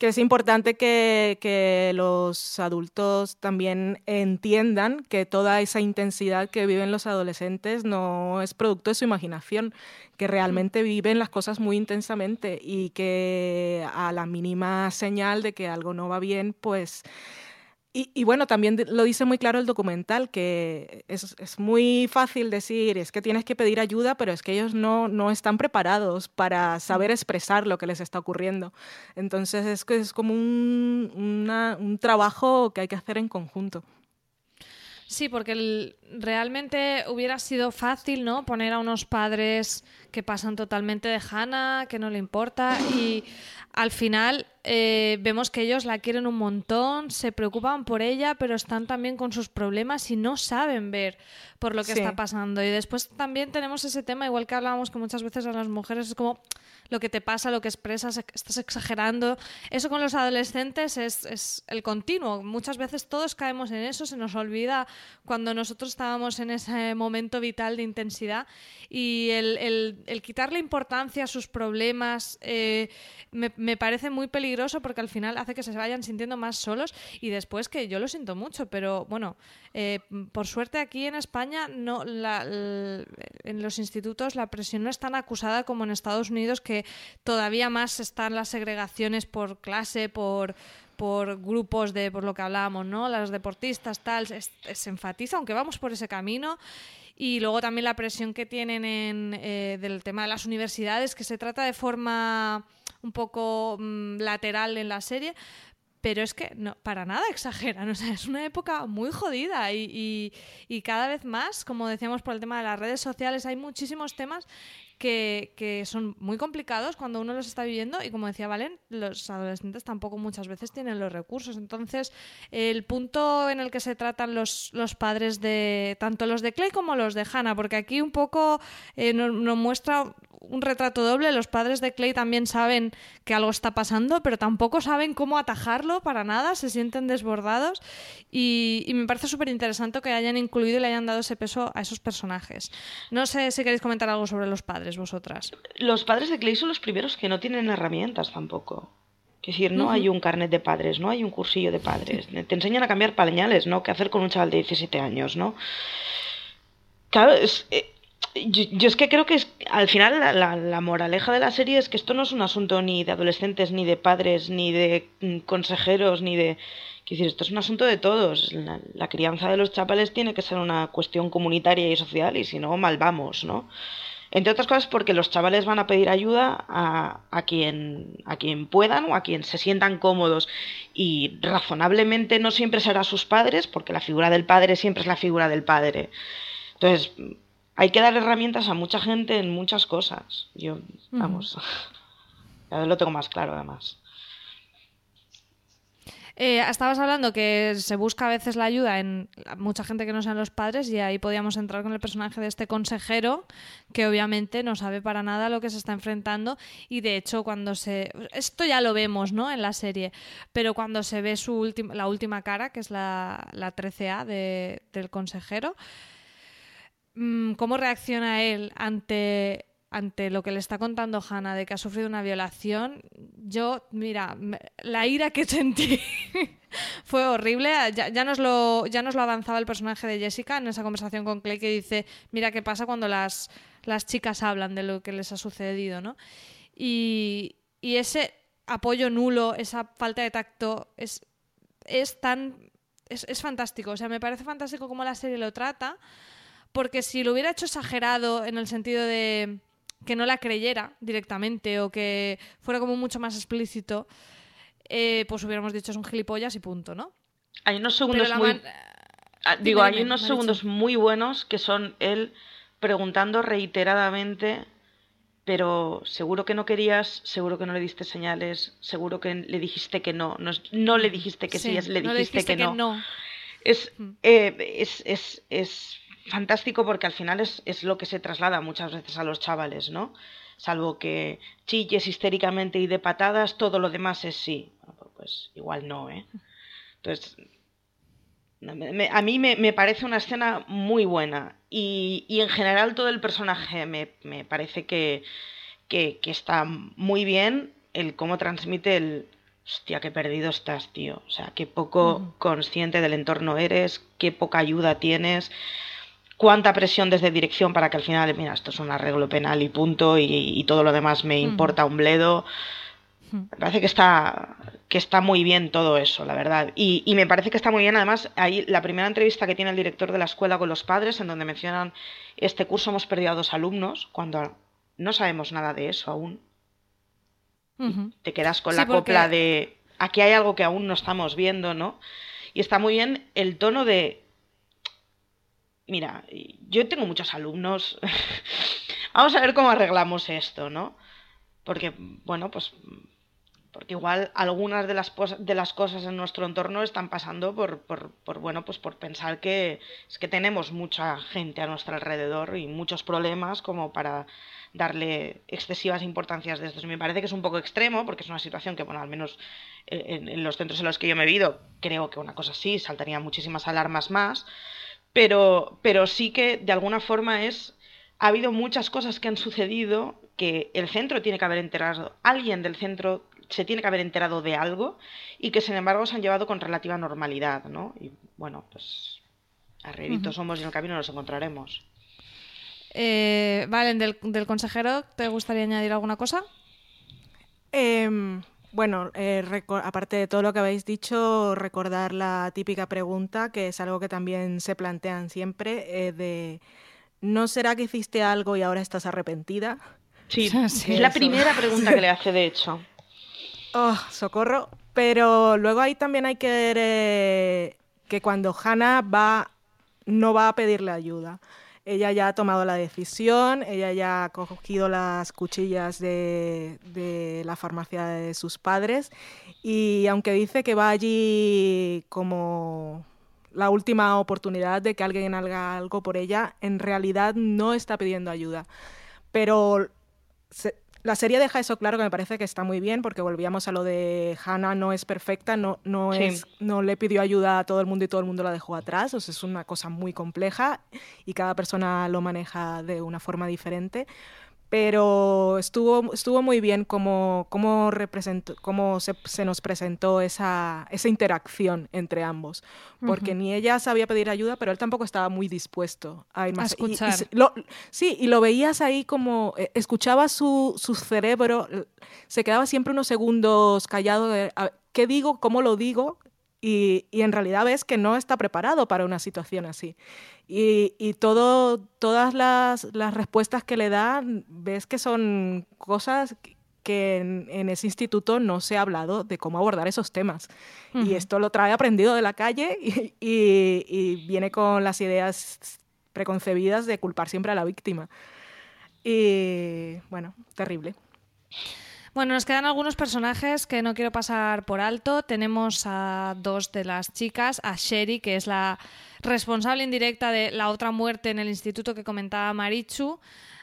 Que es importante que, los adultos también entiendan que toda esa intensidad que viven los adolescentes no es producto de su imaginación, que realmente viven las cosas muy intensamente y que a la mínima señal de que algo no va bien, pues y, bueno, también lo dice muy claro el documental, que es, es, muy fácil decir, es que tienes que pedir ayuda, pero es que ellos no, no están preparados para saber expresar lo que les está ocurriendo. Entonces es, que es como un, un trabajo que hay que hacer en conjunto. Sí, porque realmente hubiera sido fácil, ¿no? Poner a unos padres que pasan totalmente de Hannah, que no le importa y al final eh, vemos que ellos la quieren un montón, se preocupan por ella, pero están también con sus problemas y no saben ver por lo que Sí. está pasando. Y después también tenemos ese tema, igual que hablábamos que muchas veces a las mujeres es como lo que te pasa, lo que expresas, estás exagerando. Eso con los adolescentes es, es el continuo. Muchas veces todos caemos en eso, se nos olvida cuando nosotros estábamos en ese momento vital de intensidad y el, el- el quitarle importancia a sus problemas eh, me, me parece muy peligroso porque al final hace que se vayan sintiendo más solos y después que yo lo siento mucho, pero bueno, eh, por suerte aquí en España no la- en los institutos la presión no es tan acusada como en Estados Unidos que todavía más están las segregaciones por clase, por por grupos de por lo que hablábamos, ¿no? Las deportistas, tal, se enfatiza, aunque vamos por ese camino. Y luego también la presión que tienen en, eh, del tema de las universidades, que se trata de forma un poco mm, lateral en la serie, pero es que no, para nada exageran. (laughs) O sea, es una época muy jodida y, y- y cada vez más, como decíamos por el tema de las redes sociales, hay muchísimos temas que, son muy complicados cuando uno los está viviendo y como decía Valen, los adolescentes tampoco muchas veces tienen los recursos. Entonces, el punto en el que se tratan los, los padres de tanto los de Clay como los de Hannah, porque aquí un poco eh, nos, muestra un retrato doble. Los padres de Clay también saben que algo está pasando, pero tampoco saben cómo atajarlo para nada, se sienten desbordados y me parece súper interesante que hayan incluido y le hayan dado ese peso a esos personajes. No sé si queréis comentar algo sobre los padres vosotras. Los padres de Clay son los primeros que no tienen herramientas tampoco. Es decir, no hay un carnet de padres, no hay un cursillo de padres. Te enseñan a cambiar pañales, ¿no? ¿Qué hacer con un chaval de 17 años, no? Claro, es, eh, yo, yo es que creo que es, al final la, la- la moraleja de la serie es que esto no es un asunto ni de adolescentes, ni de padres, ni de mm, consejeros, ni de... Quiero decir, esto es un asunto de todos. La, la crianza de los chavales tiene que ser una cuestión comunitaria y social y si no, mal vamos, ¿no? Entre otras cosas porque los chavales van a pedir ayuda a, a quien, a quien puedan o a quien se sientan cómodos. Y razonablemente no siempre será sus padres, porque la figura del padre siempre es la figura del padre. Entonces, hay que dar herramientas a mucha gente en muchas cosas. Yo, vamos, (laughs) ya lo tengo más claro además. Eh, estabas hablando que se busca a veces la ayuda en mucha gente que no sean los padres y ahí podíamos entrar con el personaje de este consejero que obviamente no sabe para nada lo que se está enfrentando y de hecho cuando se... Esto ya lo vemos ¿no? en la serie, pero cuando se ve su última la última cara, que es la, la 13A de- del consejero, mm, ¿cómo reacciona él ante ante lo que le está contando Hannah de que ha sufrido una violación, yo, mira, la ira que (laughs) sentí fue horrible. Ya, ya nos lo, ya nos lo avanzaba el personaje de Jessica en esa conversación con Clay que dice, mira qué pasa cuando las, las chicas hablan de lo que les ha sucedido, ¿no? Y, y ese apoyo nulo, esa falta de tacto, es, es tan... Es, es fantástico, o sea, me parece fantástico cómo la serie lo trata, porque si lo hubiera hecho exagerado en el sentido de que no la creyera directamente o que fuera como mucho más explícito, eh, pues hubiéramos dicho es un gilipollas y punto, ¿no? Hay unos segundos muy... man- Ah, Dime, Digo, hay unos segundos muy buenos que son él preguntando reiteradamente, pero seguro que no querías, seguro que no le diste señales, seguro que le dijiste que no, no, es- no le dijiste que sí, es le no dijiste, que, no. Es, Mm. eh, es, es, es fantástico porque al final es, es lo que se traslada muchas veces a los chavales, ¿no? Salvo que chilles histéricamente y de patadas, todo lo demás es sí. Bueno, Pues igual no, ¿eh? Entonces, me- a mí me, me parece una escena muy buena y, y en general todo el personaje me, me parece que, que, que está muy bien el cómo transmite el hostia, qué perdido estás, tío. O sea, qué poco consciente del entorno eres, qué poca ayuda tienes, cuánta presión desde dirección para que al final, mira, esto es un arreglo penal y punto, y, y todo lo demás me importa un bledo. Me parece que está, que está muy bien todo eso, la verdad. Y, y me parece que está muy bien, además, ahí la primera entrevista que tiene el director de la escuela con los padres, en donde mencionan, este curso hemos perdido a dos alumnos, cuando no sabemos nada de eso aún. Te quedas con Sí, la porque- copla de, aquí hay algo que aún no estamos viendo, ¿no? Y está muy bien el tono de... mira, yo tengo muchos alumnos. (laughs) Vamos a ver cómo arreglamos esto, ¿no? Porque, bueno, pues porque igual algunas de las, de las cosas en nuestro entorno están pasando por, por, por, bueno, pues por pensar que es que tenemos mucha gente a nuestro alrededor y muchos problemas como para darle excesivas importancias de estos. Me parece que es un poco extremo porque es una situación que, bueno, al menos en, en los centros en los que yo me he vivido, creo que una cosa así saltaría muchísimas alarmas más, pero, pero sí que de alguna forma es ha habido muchas cosas que han sucedido que el centro tiene que haber enterado, alguien del centro se tiene que haber enterado de algo y que sin embargo se han llevado con relativa normalidad, ¿no? Y bueno, pues arrieritos somos y en el camino nos encontraremos. Eh, Valen, del, del, consejero, ¿te gustaría añadir alguna cosa? Eh, bueno, eh, aparte de todo lo que habéis dicho, recordar la típica pregunta, que es algo que también se plantean siempre, eh, de ¿no será que hiciste algo y ahora estás arrepentida? Sí, (laughs) sí es la primera pregunta que le hace, de hecho. (laughs) Oh, socorro. Pero luego ahí también hay que ver eh, que cuando Hannah va, no va a pedirle ayuda. Ella ya ha tomado la decisión, ella ya ha cogido las cuchillas de, de la farmacia de sus padres y aunque dice que va allí como la última oportunidad de que alguien haga algo por ella, en realidad no está pidiendo ayuda. Pero la serie deja eso claro que me parece que está muy bien porque volvíamos a lo de Hannah no es perfecta, no, no, sí. es, no le pidió ayuda a todo el mundo y todo el mundo la dejó atrás, o sea, es una cosa muy compleja y cada persona lo maneja de una forma diferente pero estuvo, estuvo muy bien cómo, cómo, representó, cómo se, se, nos presentó esa, esa interacción entre ambos, porque uh -huh. ni ella sabía pedir ayuda, pero él tampoco estaba muy dispuesto a ir más. A escuchar. Y, y lo, sí, y lo veías ahí como, eh, escuchaba su, su, cerebro, se quedaba siempre unos segundos callado de, a, ¿qué digo? ¿Cómo lo digo? Y, y, en realidad ves que no está preparado para una situación así. Y, y todo, todas las, las, respuestas que le da, ves que son cosas que en, en, ese instituto no se ha hablado de cómo abordar esos temas. Uh -huh. Y esto lo trae aprendido de la calle y, y, y, viene con las ideas preconcebidas de culpar siempre a la víctima. Y bueno, terrible. Bueno, nos quedan algunos personajes que no quiero pasar por alto. Tenemos a dos de las chicas, a Sherry, que es la responsable indirecta de la otra muerte en el instituto que comentaba Marichu,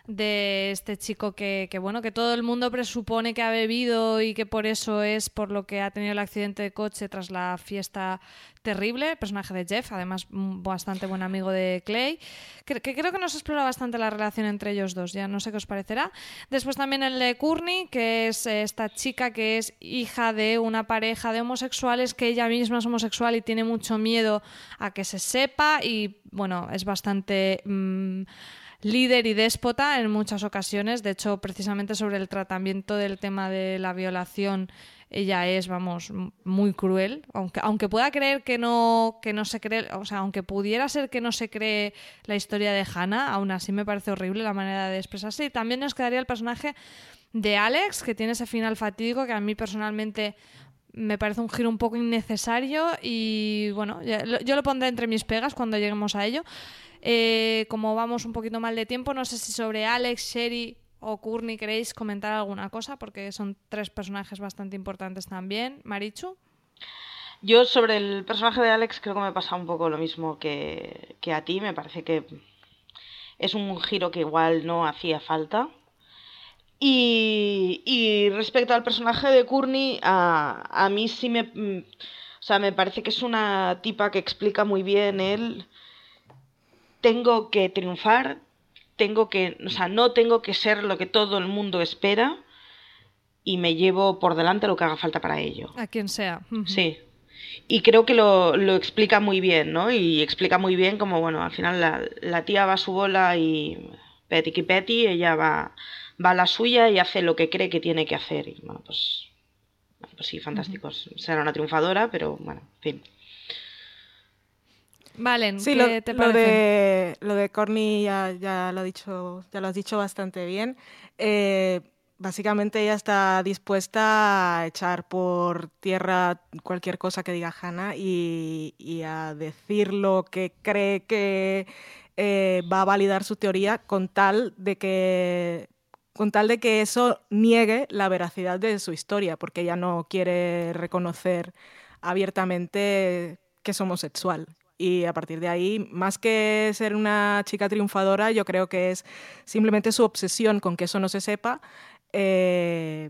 de este chico que, que, bueno, que todo el mundo presupone que ha bebido y que por eso es por lo que ha tenido el accidente de coche tras la fiesta terrible, el personaje de Jeff, además bastante buen amigo de Clay, que, creo que nos explora bastante la relación entre ellos dos, ya no sé qué os parecerá. Después también el de Courtney, que es esta chica que es hija de una pareja de homosexuales, que ella misma es homosexual y tiene mucho miedo a que se sepa y bueno, es bastante... Mmm, líder y déspota en muchas ocasiones. De hecho, precisamente sobre el tratamiento del tema de la violación, ella es, vamos, muy cruel. Aunque, aunque pueda creer que no, que no se cree, o sea, aunque pudiera ser que no se cree la historia de Hannah, aún así me parece horrible la manera de expresarse. Y también nos quedaría el personaje de Alex, que tiene ese final fatídico que a mí personalmente me parece un giro un poco innecesario y bueno, yo lo pondré entre mis pegas cuando lleguemos a ello. Eh, como vamos un poquito mal de tiempo, no sé si sobre Alex, Sherry o Courtney queréis comentar alguna cosa, porque son tres personajes bastante importantes también. Marichu. Yo sobre el personaje de Alex creo que me pasa un poco lo mismo que, que a ti. Me parece que es un giro que igual no hacía falta. Y, y respecto al personaje de Courtney, a, a mí sí me... O sea, me parece que es una tipa que explica muy bien él tengo que triunfar, tengo que, o sea, no tengo que ser lo que todo el mundo espera y me llevo por delante lo que haga falta para ello. A quien sea. Uh -huh. Sí. Y creo que lo, lo, explica muy bien, ¿no? Y explica muy bien como, bueno, al final la, la tía va a su bola y peti que peti, ella va, va a la suya y hace lo que cree que tiene que hacer. Y bueno, pues, bueno, pues sí, fantástico. Uh -huh. Será una triunfadora, pero bueno, en fin. Valen, sí, ¿qué lo, te lo parece? de, lo de Corny ya, ya, lo, ha dicho, ya lo has dicho bastante bien. Eh, básicamente ella está dispuesta a echar por tierra cualquier cosa que diga Hannah y, y, a decir lo que cree que eh, va a validar su teoría con tal de que con tal de que eso niegue la veracidad de su historia, porque ella no quiere reconocer abiertamente que es homosexual. Y a partir de ahí, más que ser una chica triunfadora, yo creo que es simplemente su obsesión con que eso no se sepa, eh,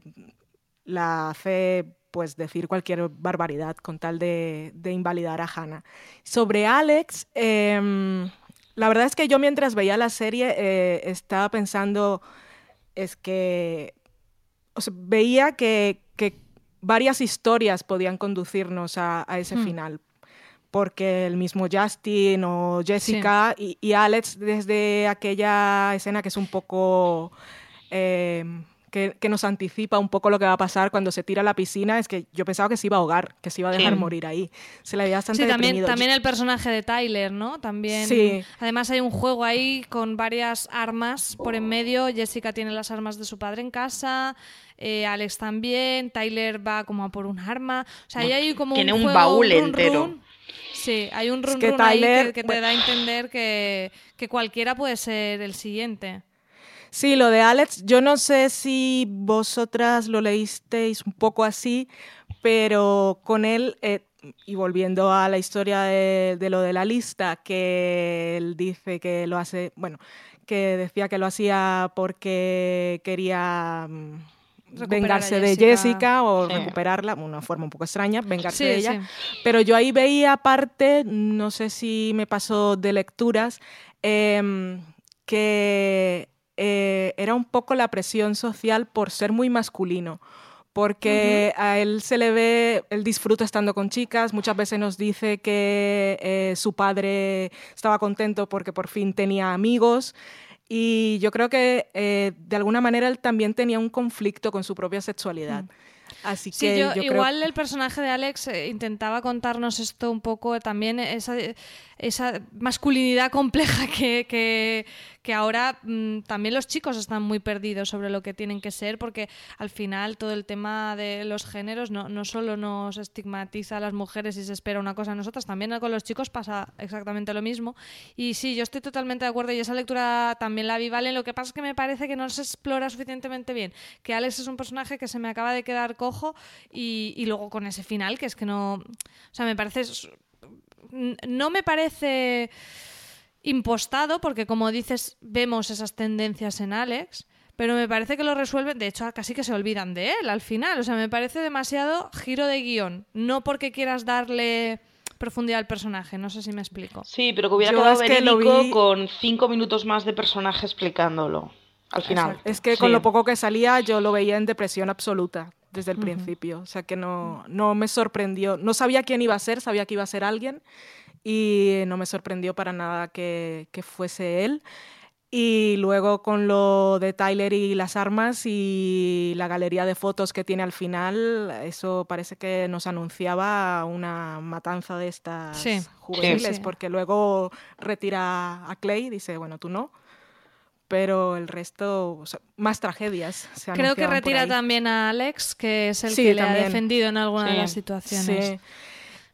la hace pues decir cualquier barbaridad con tal de, invalidar a Hannah. Sobre Alex, em, la verdad es que yo mientras veía la serie eh, estaba pensando, es que veía que, varias historias podían conducirnos a, ese hmm. final porque el mismo Justin o Jessica y, Alex desde aquella escena que es un poco em, que, nos anticipa un poco lo que va a pasar cuando se tira a la piscina, es que yo pensaba que se iba a ahogar, que se iba a dejar morir ahí. Se le veía bastante sí, también, deprimido. también el personaje de Tyler, ¿no? También. Sí. Además hay un juego ahí con varias armas por en medio. Jessica tiene las armas de su padre en casa. Eh, Alex también, Tyler va como a por un arma. O sea, ahí hay como Tiene un, baúl entero. Sí, hay un run, que, Tyler, que, te da a entender que, que cualquiera puede ser el siguiente. Sí, lo de Alex, yo no sé si vosotras lo leísteis un poco así, pero con él, eh, y volviendo a la historia de, lo de la lista, que él dice que lo hace, bueno, que decía que lo hacía porque quería mm, vengarse de Jessica. O recuperarla, una forma un poco extraña, vengarse de ella. Pero yo ahí veía parte, no sé si me pasó de lecturas, em, que eh, era un poco la presión social por ser muy masculino porque a él se le ve, él disfruta estando con chicas, muchas veces nos dice que eh, su padre estaba contento porque por fin tenía amigos y yo creo que eh, de alguna manera él también tenía un conflicto con su propia sexualidad. Así que yo, igual el personaje de Alex intentaba contarnos esto un poco también, esa, esa masculinidad compleja que, que ahora mm, también los chicos están muy perdidos sobre lo que tienen que ser, porque al final todo el tema de los géneros no, no solo nos estigmatiza a las mujeres y se espera una cosa a nosotras, también con los chicos pasa exactamente lo mismo. Y sí, yo estoy totalmente de acuerdo y esa lectura también la vi, ¿vale? Lo que pasa es que me parece que no se explora suficientemente bien, que Alex es un personaje que se me acaba de quedar cojo y, y luego con ese final, que es que no... O sea, me parece... No me parece impostado, porque como dices, vemos esas tendencias en Alex, pero me parece que lo resuelven, de hecho casi que se olvidan de él al final, o sea, me parece demasiado giro de guion, no porque quieras darle profundidad al personaje, no sé si me explico. Sí, pero que hubiera quedado verídico con cinco minutos más de personaje explicándolo al final. Es que con lo poco que salía yo lo veía en depresión absoluta desde el principio, o sea que no, no me sorprendió, no sabía quién iba a ser, sabía que iba a ser alguien y no me sorprendió para nada que, fuese él. Y luego con lo de Tyler y las armas y la galería de fotos que tiene al final, eso parece que nos anunciaba una matanza de estas juveniles, porque luego retira a Clay y dice, bueno, tú no. Pero el resto, más tragedias. Creo que retira también a Alex, que es el que le ha defendido en alguna de las situaciones.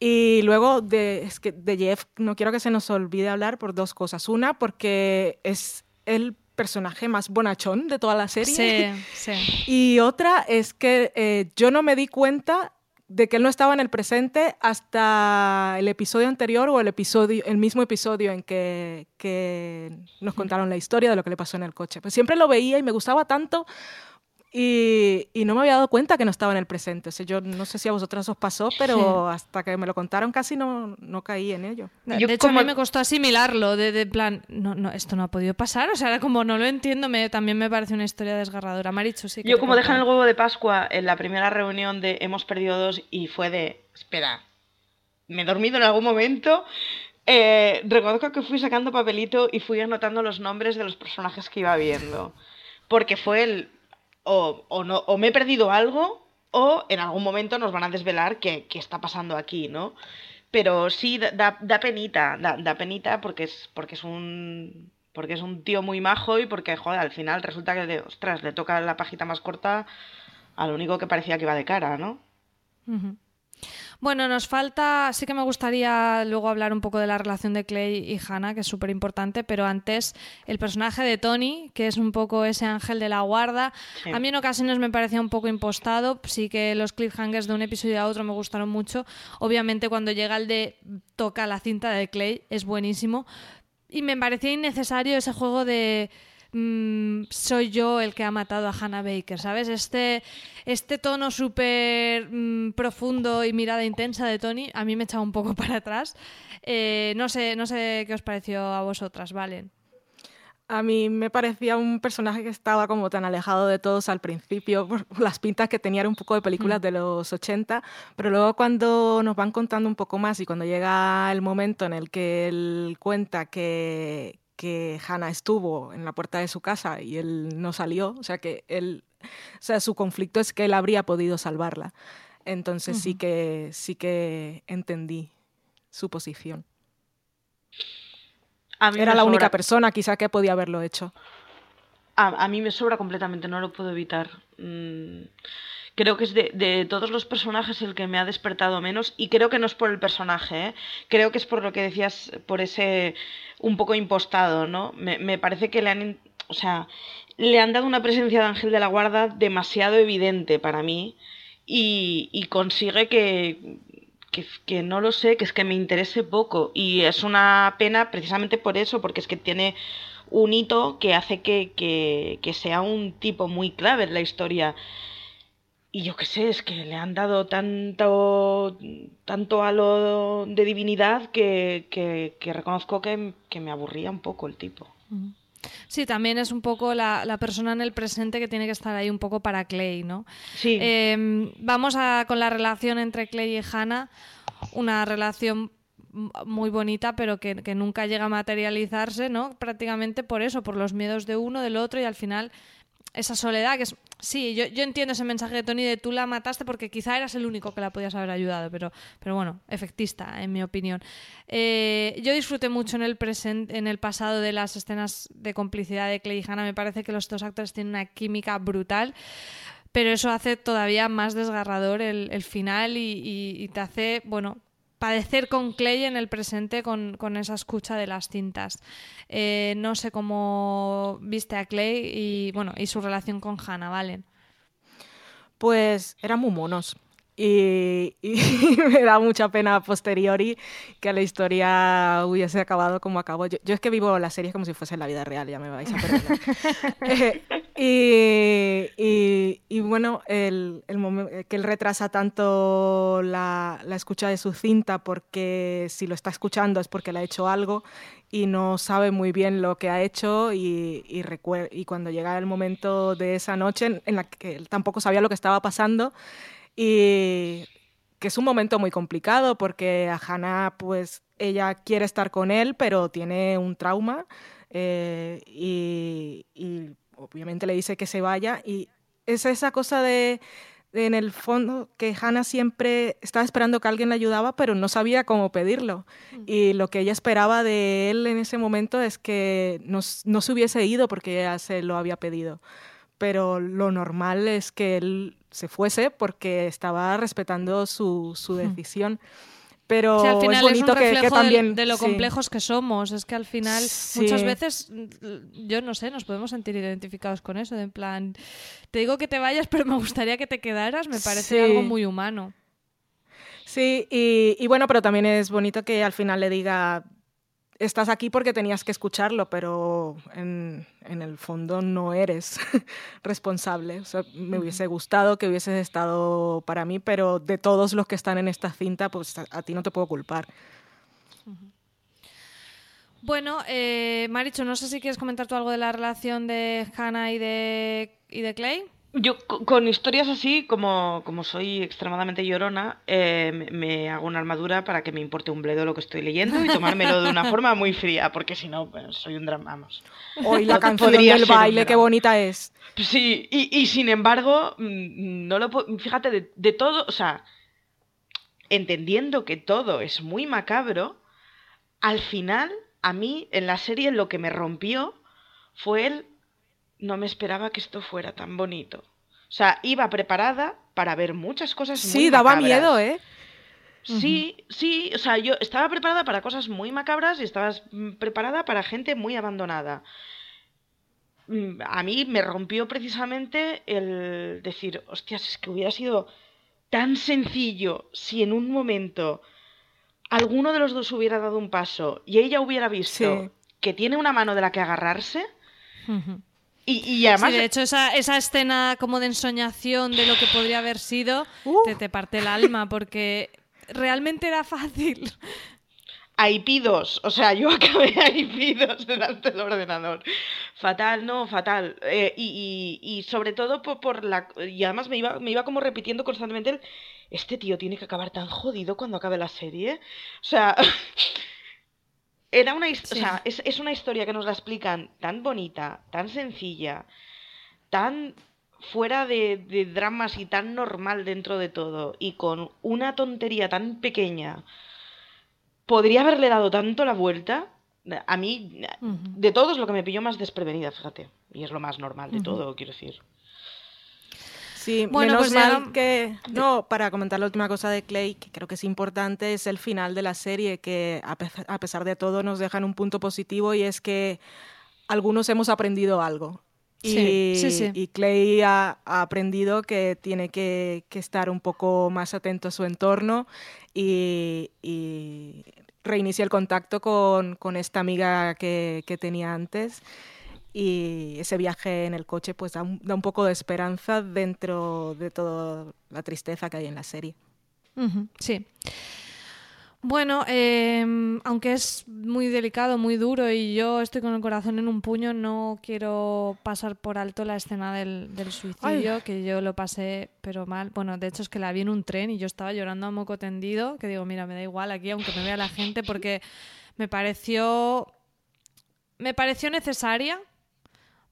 Y luego de, es que de Jeff no quiero que se nos olvide hablar por dos cosas. Una, porque es el personaje más bonachón de toda la serie. Sí, (laughs) sí. Y otra es que eh, yo no me di cuenta de que él no estaba en el presente hasta el episodio anterior o el episodio el mismo episodio en que, que nos contaron la historia de lo que le pasó en el coche. Pues siempre lo veía y me gustaba tanto y, no me había dado cuenta que no estaba en el presente. O yo no sé si a vosotras os pasó, pero hasta que me lo contaron casi no, no caí en ello. de hecho, a mí me costó asimilarlo, de, plan, no, no, esto no ha podido pasar. O sea, era como no lo entiendo, me, también me parece una historia desgarradora. Marichu, sí. yo, como dejan el huevo de Pascua en la primera reunión de hemos perdido dos y fue de, espera, me he dormido en algún momento. Eh, reconozco que fui sacando papelito y fui anotando los nombres de los personajes que iba viendo. Porque fue el o, no, o me he perdido algo o en algún momento nos van a desvelar qué, está pasando aquí, ¿no? Pero sí, da, da penita, da, penita porque es, porque es un porque es un tío muy majo y porque, joder, al final resulta que, ostras, le toca la pajita más corta a lo único que parecía que iba de cara, ¿no? Bueno, nos falta, sí que me gustaría luego hablar un poco de la relación de Clay y Hannah, que es súper importante, pero antes el personaje de Tony, que es un poco ese ángel de la guarda, Sí. a mí en ocasiones me parecía un poco impostado, sí que los cliffhangers de un episodio a otro me gustaron mucho, obviamente cuando llega el de toca la cinta de Clay es buenísimo, y me parecía innecesario ese juego de mm, soy yo el que ha matado a Hannah Baker, ¿sabes? Este, este tono súper mm, profundo y mirada intensa de Tony a mí me echaba un poco (laughs) para atrás. Eh, no, sé, no sé qué os pareció a vosotras, ¿vale? A mí me parecía un personaje que estaba como tan alejado de todos al principio, por las pintas que tenía era un poco de películas de los 80, pero luego cuando nos van contando un poco más y cuando llega el momento en el que él cuenta que, que Hannah estuvo en la puerta de su casa y él no salió, o sea que él, o sea, su conflicto es que él habría podido salvarla. Entonces sí que sí que entendí su posición. A mí Era la única persona quizá que podía haberlo hecho. A, a mí me sobra completamente, no lo puedo evitar. Mm, creo que es de, todos los personajes el que me ha despertado menos y creo que no es por el personaje, ¿eh? creo que es por lo que decías, por ese un poco impostado, ¿no? Me, me parece que le han, o sea, le han dado una presencia de Ángel de la Guarda demasiado evidente para mí y, y consigue que, que, que no lo sé, que es que me interese poco. Y es una pena precisamente por eso, porque es que tiene un hito que hace que, que, que sea un tipo muy clave en la historia. Y yo qué sé, es que le han dado tanto, tanto halo de divinidad que, que, que reconozco que, que me aburría un poco el tipo. Sí, también es un poco la, la persona en el presente que tiene que estar ahí un poco para Clay, ¿no? Sí. Eh, vamos a, con la relación entre Clay y Hannah, una relación muy bonita, pero que, que nunca llega a materializarse, ¿no? Prácticamente por eso, por los miedos de uno, del otro, y al final esa soledad que es... Sí, yo, yo entiendo ese mensaje de Tony de tú la mataste porque quizá eras el único que la podías haber ayudado, pero, pero bueno, efectista, en mi opinión. Eh, yo disfruté mucho en el, en el pasado de las escenas de complicidad de Clay y Hannah. Me parece que los dos actores tienen una química brutal pero eso hace todavía más desgarrador el, final y, y- y te hace, bueno, padecer con Clay en el presente con, con esa escucha de las cintas. Eh, no sé cómo viste a Clay y, bueno, y su relación con Hannah, ¿vale? Pues eran muy monos. Y, y (laughs) me da mucha pena a posteriori que la historia hubiese acabado como acabó. Yo, yo es que vivo las series como si fuese la vida real, ya me vais a perdonar. (laughs) Eh, y, y- y bueno, el, el momen- que él retrasa tanto la, la escucha de su cinta porque si lo está escuchando es porque le ha hecho algo y no sabe muy bien lo que ha hecho y, y, y cuando llega el momento de esa noche en, en la que él tampoco sabía lo que estaba pasando y que es un momento muy complicado porque a Hannah pues ella quiere estar con él pero tiene un trauma eh, y, y obviamente le dice que se vaya y es esa cosa de, de en el fondo que Hannah siempre estaba esperando que alguien le ayudaba pero no sabía cómo pedirlo. Y lo que ella esperaba de él en ese momento es que no, no se hubiese ido porque ella se lo había pedido. Pero lo normal es que él se fuese porque estaba respetando su, su decisión. Pero Sí, al final es es, bonito un que- que, reflejo del- también... de lo sí. complejos que somos. Es que al final, Sí. muchas veces, mm, yo no sé, nos podemos sentir identificados con eso. De en plan, te digo que te vayas, (laughs) pero me gustaría que te quedaras. Me parece Sí. algo muy humano. Sí, y, y bueno, pero también es bonito que al final le diga, estás aquí porque tenías que escucharlo, pero en, en el fondo no eres (laughs) responsable. O sea, me hubiese gustado que hubieses estado para mí, pero de todos los que están en esta cinta, pues a, a ti no te puedo culpar. Bueno, eh, Maricho, no sé si quieres comentar tú algo de la relación de Hannah y de, y de Clay. Yo co- con historias así, como, como soy extremadamente llorona, eh, me, me hago una armadura para que me importe un bledo lo que estoy leyendo y tomármelo de una (laughs) forma muy fría, porque si no, pues, soy un drama. Vamos. Hoy la canción del baile, qué bonita es. Sí, y, y sin embargo, mm, no lo fíjate, de, de todo, o sea, entendiendo que todo es muy macabro, al final, a mí en la serie lo que me rompió fue el no me esperaba que esto fuera tan bonito. O sea, iba preparada para ver muchas cosas muy Sí, daba macabras. miedo, ¿eh? Sí, sí, o sea, yo estaba preparada para cosas muy macabras y estabas mm, preparada para gente muy abandonada. Mm, A mí me rompió precisamente el decir, hostias, es que hubiera sido tan sencillo si en un momento alguno de los dos hubiera dado un paso y ella hubiera visto Sí. que tiene una mano de la que agarrarse. Y, y además Sí, de hecho, esa, esa escena como de ensoñación de lo que podría haber sido, Uh. te, te parte el alma, porque realmente era fácil. a IP2, o sea, yo (laughs) acabé a IP2 delante del ordenador. Fatal, no, fatal. Eh, y, y- y sobre todo por, por la... Y además me iba, me iba como repitiendo constantemente el... Este tío tiene que acabar tan jodido cuando acabe la serie. O sea... (laughs) Era una, o sea, es, es una historia que nos la explican tan bonita, tan sencilla, tan fuera de, de dramas y tan normal dentro de todo, y con una tontería tan pequeña, podría haberle dado tanto la vuelta. A mí, de todo es lo que me pilló más desprevenida, fíjate. Y es lo más normal de todo, quiero decir. Sí, Bueno, menos pues mal ya- que... No, para comentar la última cosa de Clay, que creo que es importante, es el final de la serie, que a pe- a pesar de todo nos dejan un punto positivo y es que algunos hemos aprendido algo. Sí, Y, sí, sí. y Clay ha, ha aprendido que tiene que, que estar un poco más atento a su entorno y, y reinicia el contacto con, con esta amiga que, que tenía antes. Y ese viaje en el coche pues da un, da un poco de esperanza dentro de toda la tristeza que hay en la serie. Sí. Bueno, em, aunque es muy delicado, muy duro y yo estoy con el corazón en un puño, no quiero pasar por alto la escena del, del suicidio, que yo lo pasé pero mal. Bueno, de hecho es que la vi en un tren y yo estaba llorando a moco tendido, que digo, mira, me da igual aquí, aunque me vea la gente, porque me pareció, me pareció necesaria,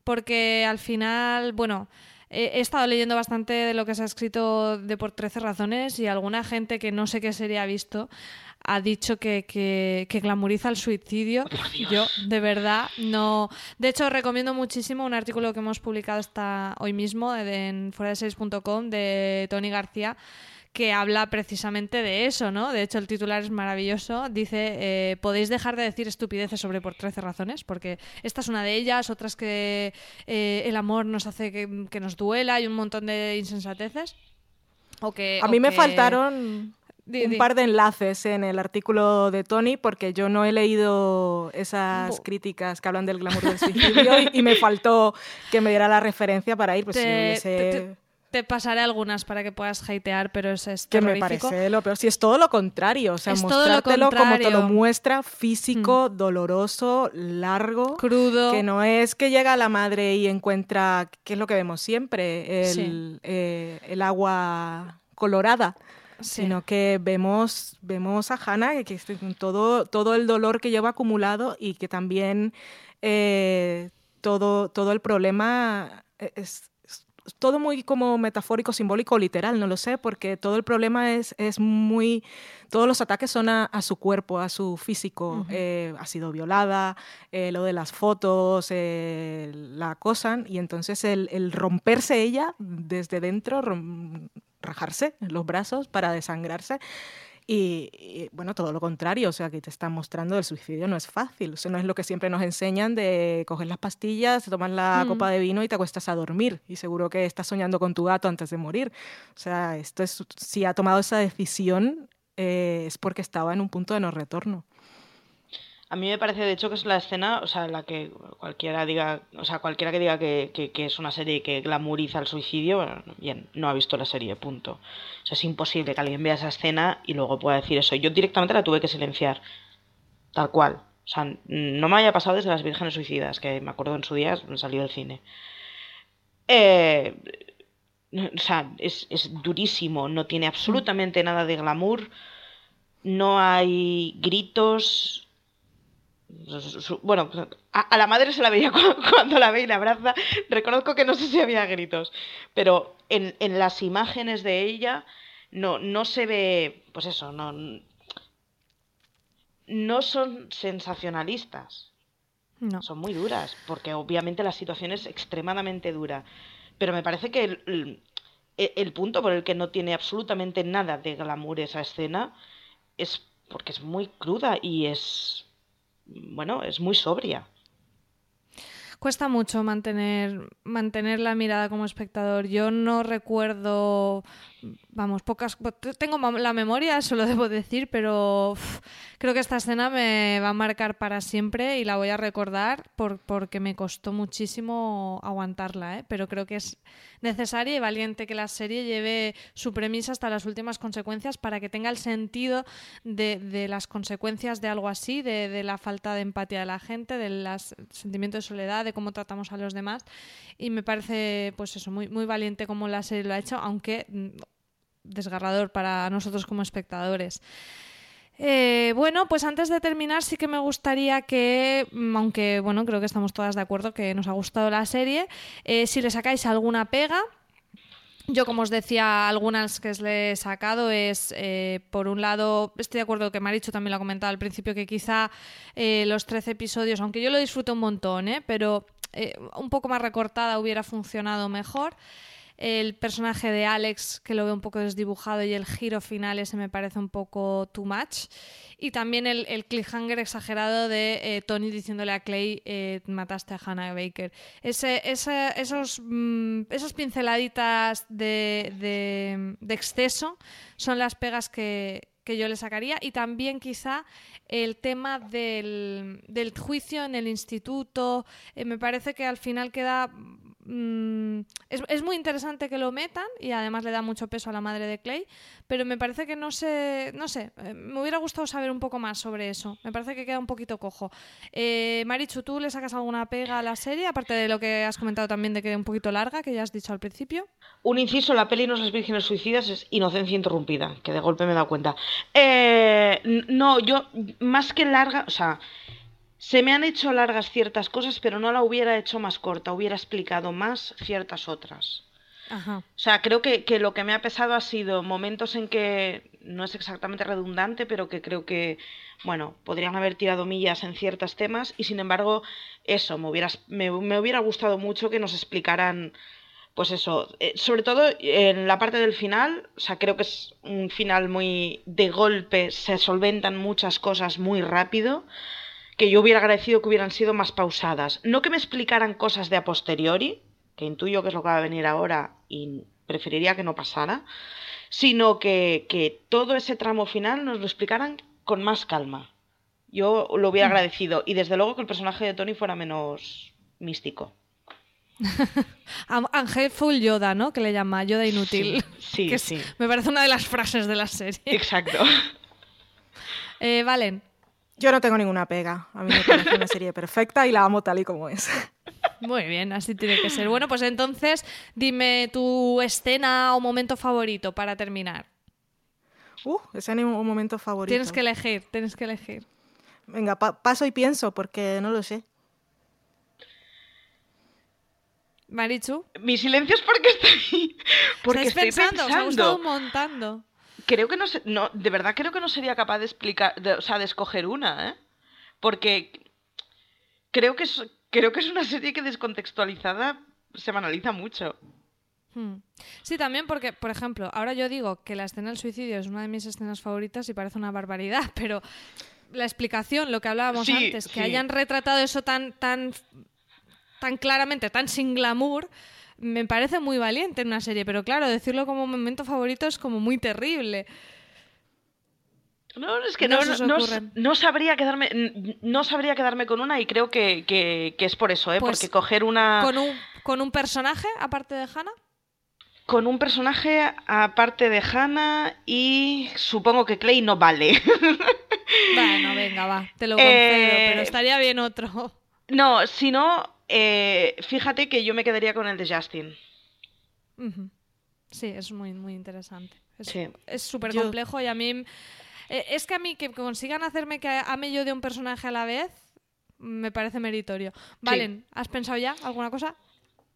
porque al final, bueno, he, estado leyendo bastante de lo que se ha escrito de por 13 razones y alguna gente que no sé qué serie ha visto ha dicho que, que, que glamoriza el suicidio. Yo, de verdad, no. De hecho, recomiendo muchísimo un artículo que hemos publicado esta, hoy mismo de- en fueradeseries.com de Tony García que habla precisamente de eso, ¿no? De hecho, el titular es maravilloso. Dice, eh, podéis dejar de decir estupideces sobre por 13 razones, porque esta es una de ellas, otras que eh, el amor nos hace que, que nos duela y un montón de insensateces. O que, A o mí me que- faltaron un par de enlaces en el artículo de Tony porque yo no he leído esas críticas que hablan del glamour del suicidio y, y me faltó que me diera la referencia para ir. Pues si Te, hubiese- te- te- te pasaré algunas para que puedas hatear, pero es, es que me parece lo peor. Si es todo lo contrario, o sea, Es mostrártelo como te lo. Mm. muestra, físico, doloroso, largo. Crudo. Que no es que llega la madre y encuentra, que es lo que vemos siempre, el, Sí. eh, el agua colorada. Sí. Sino que vemos, vemos a Hannah que todo, todo el dolor que lleva acumulado y que también eh, todo, todo el problema es todo muy como metafórico, simbólico, literal, no lo sé, porque todo el problema es, es muy... Todos los ataques son a, a su cuerpo, a su físico. Eh, ha sido violada, eh, lo de las fotos, eh, la acosan, y entonces el, el romperse ella desde dentro, rom- rajarse los brazos para desangrarse. Y, y, bueno, todo lo contrario, o sea, que te están mostrando el suicidio no es fácil, o sea, no es lo que siempre nos enseñan de coger las pastillas, te tomas la Mm. copa de vino y te acuestas a dormir y seguro que estás soñando con tu gato antes de morir. O sea, esto es, si ha tomado esa decisión eh, es porque estaba en un punto de no retorno. A mí me parece, de hecho, que es la escena, o sea, la que cualquiera diga, o sea, cualquiera que diga que, que- es una serie que glamuriza el suicidio, bueno, bien, no ha visto la serie, punto. O sea, es imposible que alguien vea esa escena y luego pueda decir eso. Yo directamente la tuve que silenciar, tal cual. O sea, no me haya pasado desde las Vírgenes Suicidas, que me acuerdo en su día salió del cine. Eh, o sea, es, es durísimo, no tiene absolutamente nada de glamour, no hay gritos, bueno, a, a la madre se la veía (laughs) cu- cuando la ve y la abraza. Reconozco que no sé si había gritos, pero en, en las imágenes de ella no, no se ve, pues eso, no, no son sensacionalistas, No. son muy duras, porque obviamente la situación es extremadamente dura. Pero me parece que el, el- el punto por el que no tiene absolutamente nada de glamour esa escena es porque es muy cruda y es, bueno, es muy sobria. Cuesta mucho mantener, mantener la mirada como espectador. Yo no recuerdo, vamos, pocas... Tengo la memoria, eso lo (laughs) debo decir, pero creo que esta escena me va a marcar para siempre y la voy a recordar por, porque me costó muchísimo aguantarla, ¿eh? pero creo que es necesaria y valiente que la serie lleve su premisa hasta las últimas consecuencias para que tenga el sentido de, las consecuencias de algo así, de, la falta de empatía de la gente, del sentimiento de soledad, de cómo tratamos a los demás. Y me parece, pues eso, muy, muy valiente como la serie lo ha hecho, aunque mm, desgarrador para nosotros como espectadores. Eh, bueno, pues antes de terminar sí que me gustaría que, mm, aunque bueno, creo que estamos todas de acuerdo que nos ha gustado la serie, eh, si le sacáis alguna pega, yo, como os decía, algunas que le he sacado es, eh, por un lado, estoy de acuerdo que Maricho también lo ha comentado al principio, que quizá los 13 episodios, aunque yo lo disfruto un montón, pero un poco más recortada hubiera funcionado mejor el personaje de Alex, que lo veo un poco desdibujado, y el giro final ese me parece un poco too much. Y también el, el cliffhanger exagerado de eh, Tony diciéndole a Clay, eh, mataste a Hannah Baker. Ese, esos, mm, pinceladitas de, de, exceso son las pegas que, que yo le sacaría y también quizá el tema del, del juicio en el instituto eh, me parece que al final queda Mm, es, es, muy interesante que lo metan y además le da mucho peso a la madre de Clay, pero me parece que no sé, no sé, eh, me hubiera gustado saber un poco más sobre eso. Me parece que queda un poquito cojo. Eh, Marichu, ¿tú le sacas alguna pega a la serie, aparte de lo que has comentado también de que es un poquito larga, que ya has dicho al principio? Un inciso, la peli No es vírgenes suicidas es inocencia interrumpida, que de golpe me he dado cuenta. Eh, no, yo, más que larga, o sea se me han hecho largas ciertas cosas, pero no la hubiera hecho más corta, hubiera explicado más ciertas otras. O sea, creo que, lo que me ha pesado ha sido momentos en que no es exactamente redundante, pero que creo que, bueno, podrían haber tirado millas en ciertos temas y sin embargo, eso, me hubiera, me, hubiera gustado mucho que nos explicaran, pues eso, eh, sobre todo en la parte del final, o sea, creo que es un final muy de golpe, se solventan muchas cosas muy rápido que yo hubiera agradecido que hubieran sido más pausadas. No que me explicaran cosas de a posteriori, que intuyo que es lo que va a venir ahora y preferiría que no pasara, sino que, que todo ese tramo final nos lo explicaran con más calma. Yo lo hubiera mm. agradecido y desde luego que el personaje de Tony fuera menos místico. (laughs) Ángel Full Yoda, ¿no? Que le llama Yoda inútil. Sí, sí, (laughs) Me parece una de las frases de la serie. Exacto. (laughs) Eh, Valen, yo no tengo ninguna pega. A mí me parece una serie perfecta y la amo tal y como es. Muy bien, así tiene que ser. Bueno, pues entonces dime tu escena o momento favorito para terminar. Uh, escena o momento favorito. Tienes que elegir, tienes que elegir. Venga, paso y pienso porque no lo sé. Marichu. Mi silencio es porque estoy, porque estoy pensando. pensando. Se ha montando creo que no, no de verdad creo que no sería capaz de explicar, o sea, de escoger una, ¿eh? Porque creo que es, creo que es una serie que descontextualizada se banaliza mucho. Hmm. Sí, también porque, por ejemplo, ahora yo digo que la escena del suicidio es una de mis escenas favoritas y parece una barbaridad, (laughs) pero la explicación, lo que hablábamos antes, que hayan retratado eso tan, tan, tan claramente, tan sin glamour, me parece muy valiente en una serie, pero claro, decirlo como momento favorito es como muy terrible. No, es que no, no, sabría quedarme no sabría quedarme con una y creo que, es por eso, ¿eh? Pues porque coger una... ¿Con un, ¿Con un personaje aparte de Hannah? Con un personaje aparte de Hannah y supongo que Clay no vale. (laughs) bueno, venga, va, te lo concedo, pero eh, estaría bien otro. No, si no, eh, fíjate que yo me quedaría con el de Justin. Sí, es muy, muy interesante. Es súper complejo y a mí... Eh, es que a mí que consigan hacerme que ame yo de un personaje a la vez, me parece meritorio. Valen, ¿has pensado ya alguna cosa?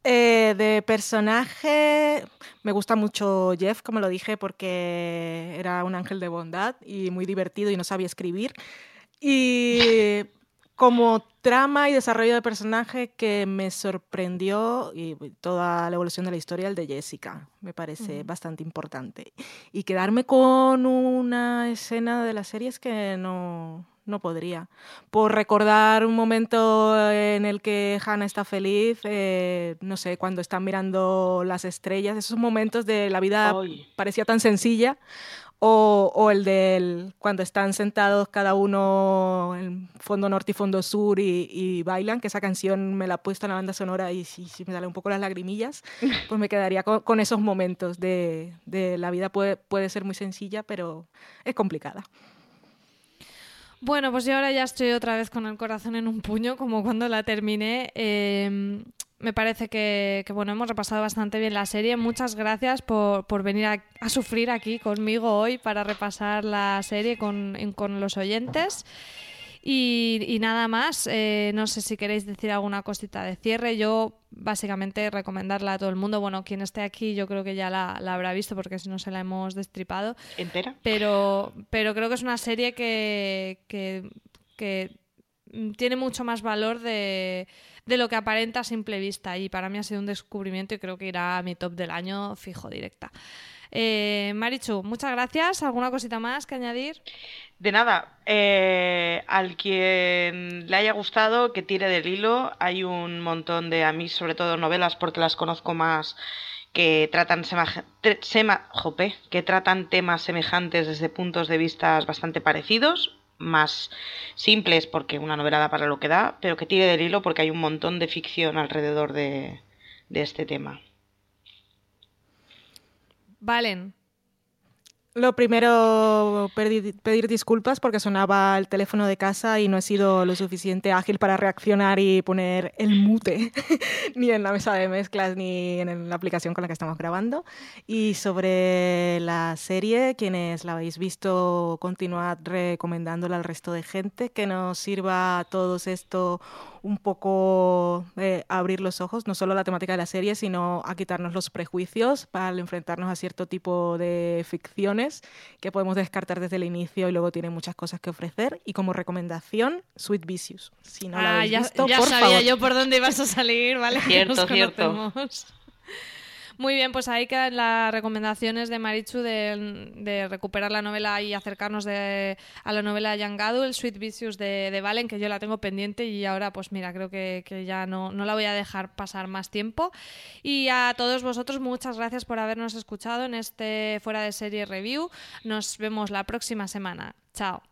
Eh, de personaje, me gusta mucho Jeff, como lo dije, porque era un ángel de bondad y muy divertido y no sabía escribir. Y como trama y desarrollo de personaje que me sorprendió y toda la evolución de la historia, el de Jessica, me parece bastante importante. Y quedarme con una escena de la serie es que no, no podría. Por recordar un momento en el que Hannah está feliz, eh, no sé, cuando están mirando las estrellas, esos momentos de la vida parecía tan sencilla, o, el del cuando están sentados cada uno en fondo norte y fondo sur y, bailan, que esa canción me la he puesto en la banda sonora y si, me sale un poco las lagrimillas, (laughs) pues me quedaría con, esos momentos de, de, la vida puede, puede ser muy sencilla, pero es complicada. Bueno, pues yo ahora ya estoy otra vez con el corazón en un puño, como cuando la terminé. Eh, me parece que, bueno, hemos repasado bastante bien la serie. Muchas gracias por, venir a, sufrir aquí conmigo hoy para repasar la serie con, los oyentes. Y, nada más, eh, no sé si queréis decir alguna cosita de cierre. Yo básicamente recomendarla a todo el mundo. Bueno, quien esté aquí yo creo que ya la, habrá visto porque si no se la hemos destripado. ¿Entera? Pero, pero creo que es una serie que, que tiene mucho más valor de de lo que aparenta a simple vista. Y para mí ha sido un descubrimiento y creo que irá a mi top del año fijo directa. Eh, Marichu, muchas gracias. ¿Alguna cosita más que añadir? De nada. Eh, al quien le haya gustado, que tire del hilo. Hay un montón de, a mí sobre todo novelas, porque las conozco más, que tratan, que tratan temas semejantes desde puntos de vista bastante parecidos más simples porque una novela da para lo que da, pero que tire del hilo porque hay un montón de ficción alrededor de, de este tema. Valen, lo primero, pedir, disculpas porque sonaba el teléfono de casa y no he sido lo suficiente ágil para reaccionar y poner el mute, (laughs) ni en la mesa de mezclas ni en la aplicación con la que estamos grabando. Y sobre la serie, quienes la habéis visto, continuad recomendándola al resto de gente, que nos sirva a todos esto un poco eh, abrir los ojos, no solo a la temática de la serie, sino a quitarnos los prejuicios para enfrentarnos a cierto tipo de ficciones que podemos descartar desde el inicio y luego tienen muchas cosas que ofrecer. Y como recomendación, Sweet Vicious. Si no la ah, habéis ya, visto, ya por sabía yo por dónde ibas a salir, ¿vale? Cierto, cierto. Muy bien, pues ahí quedan las recomendaciones de Marichu de, recuperar la novela y acercarnos a la novela de Young Adult, Sweet Vicious de, de, Valen, que yo la tengo pendiente y ahora pues mira, creo que, ya no, no, la voy a dejar pasar más tiempo. Y a todos vosotros, muchas gracias por habernos escuchado en este Fuera de Serie Review. Nos vemos la próxima semana. Chao.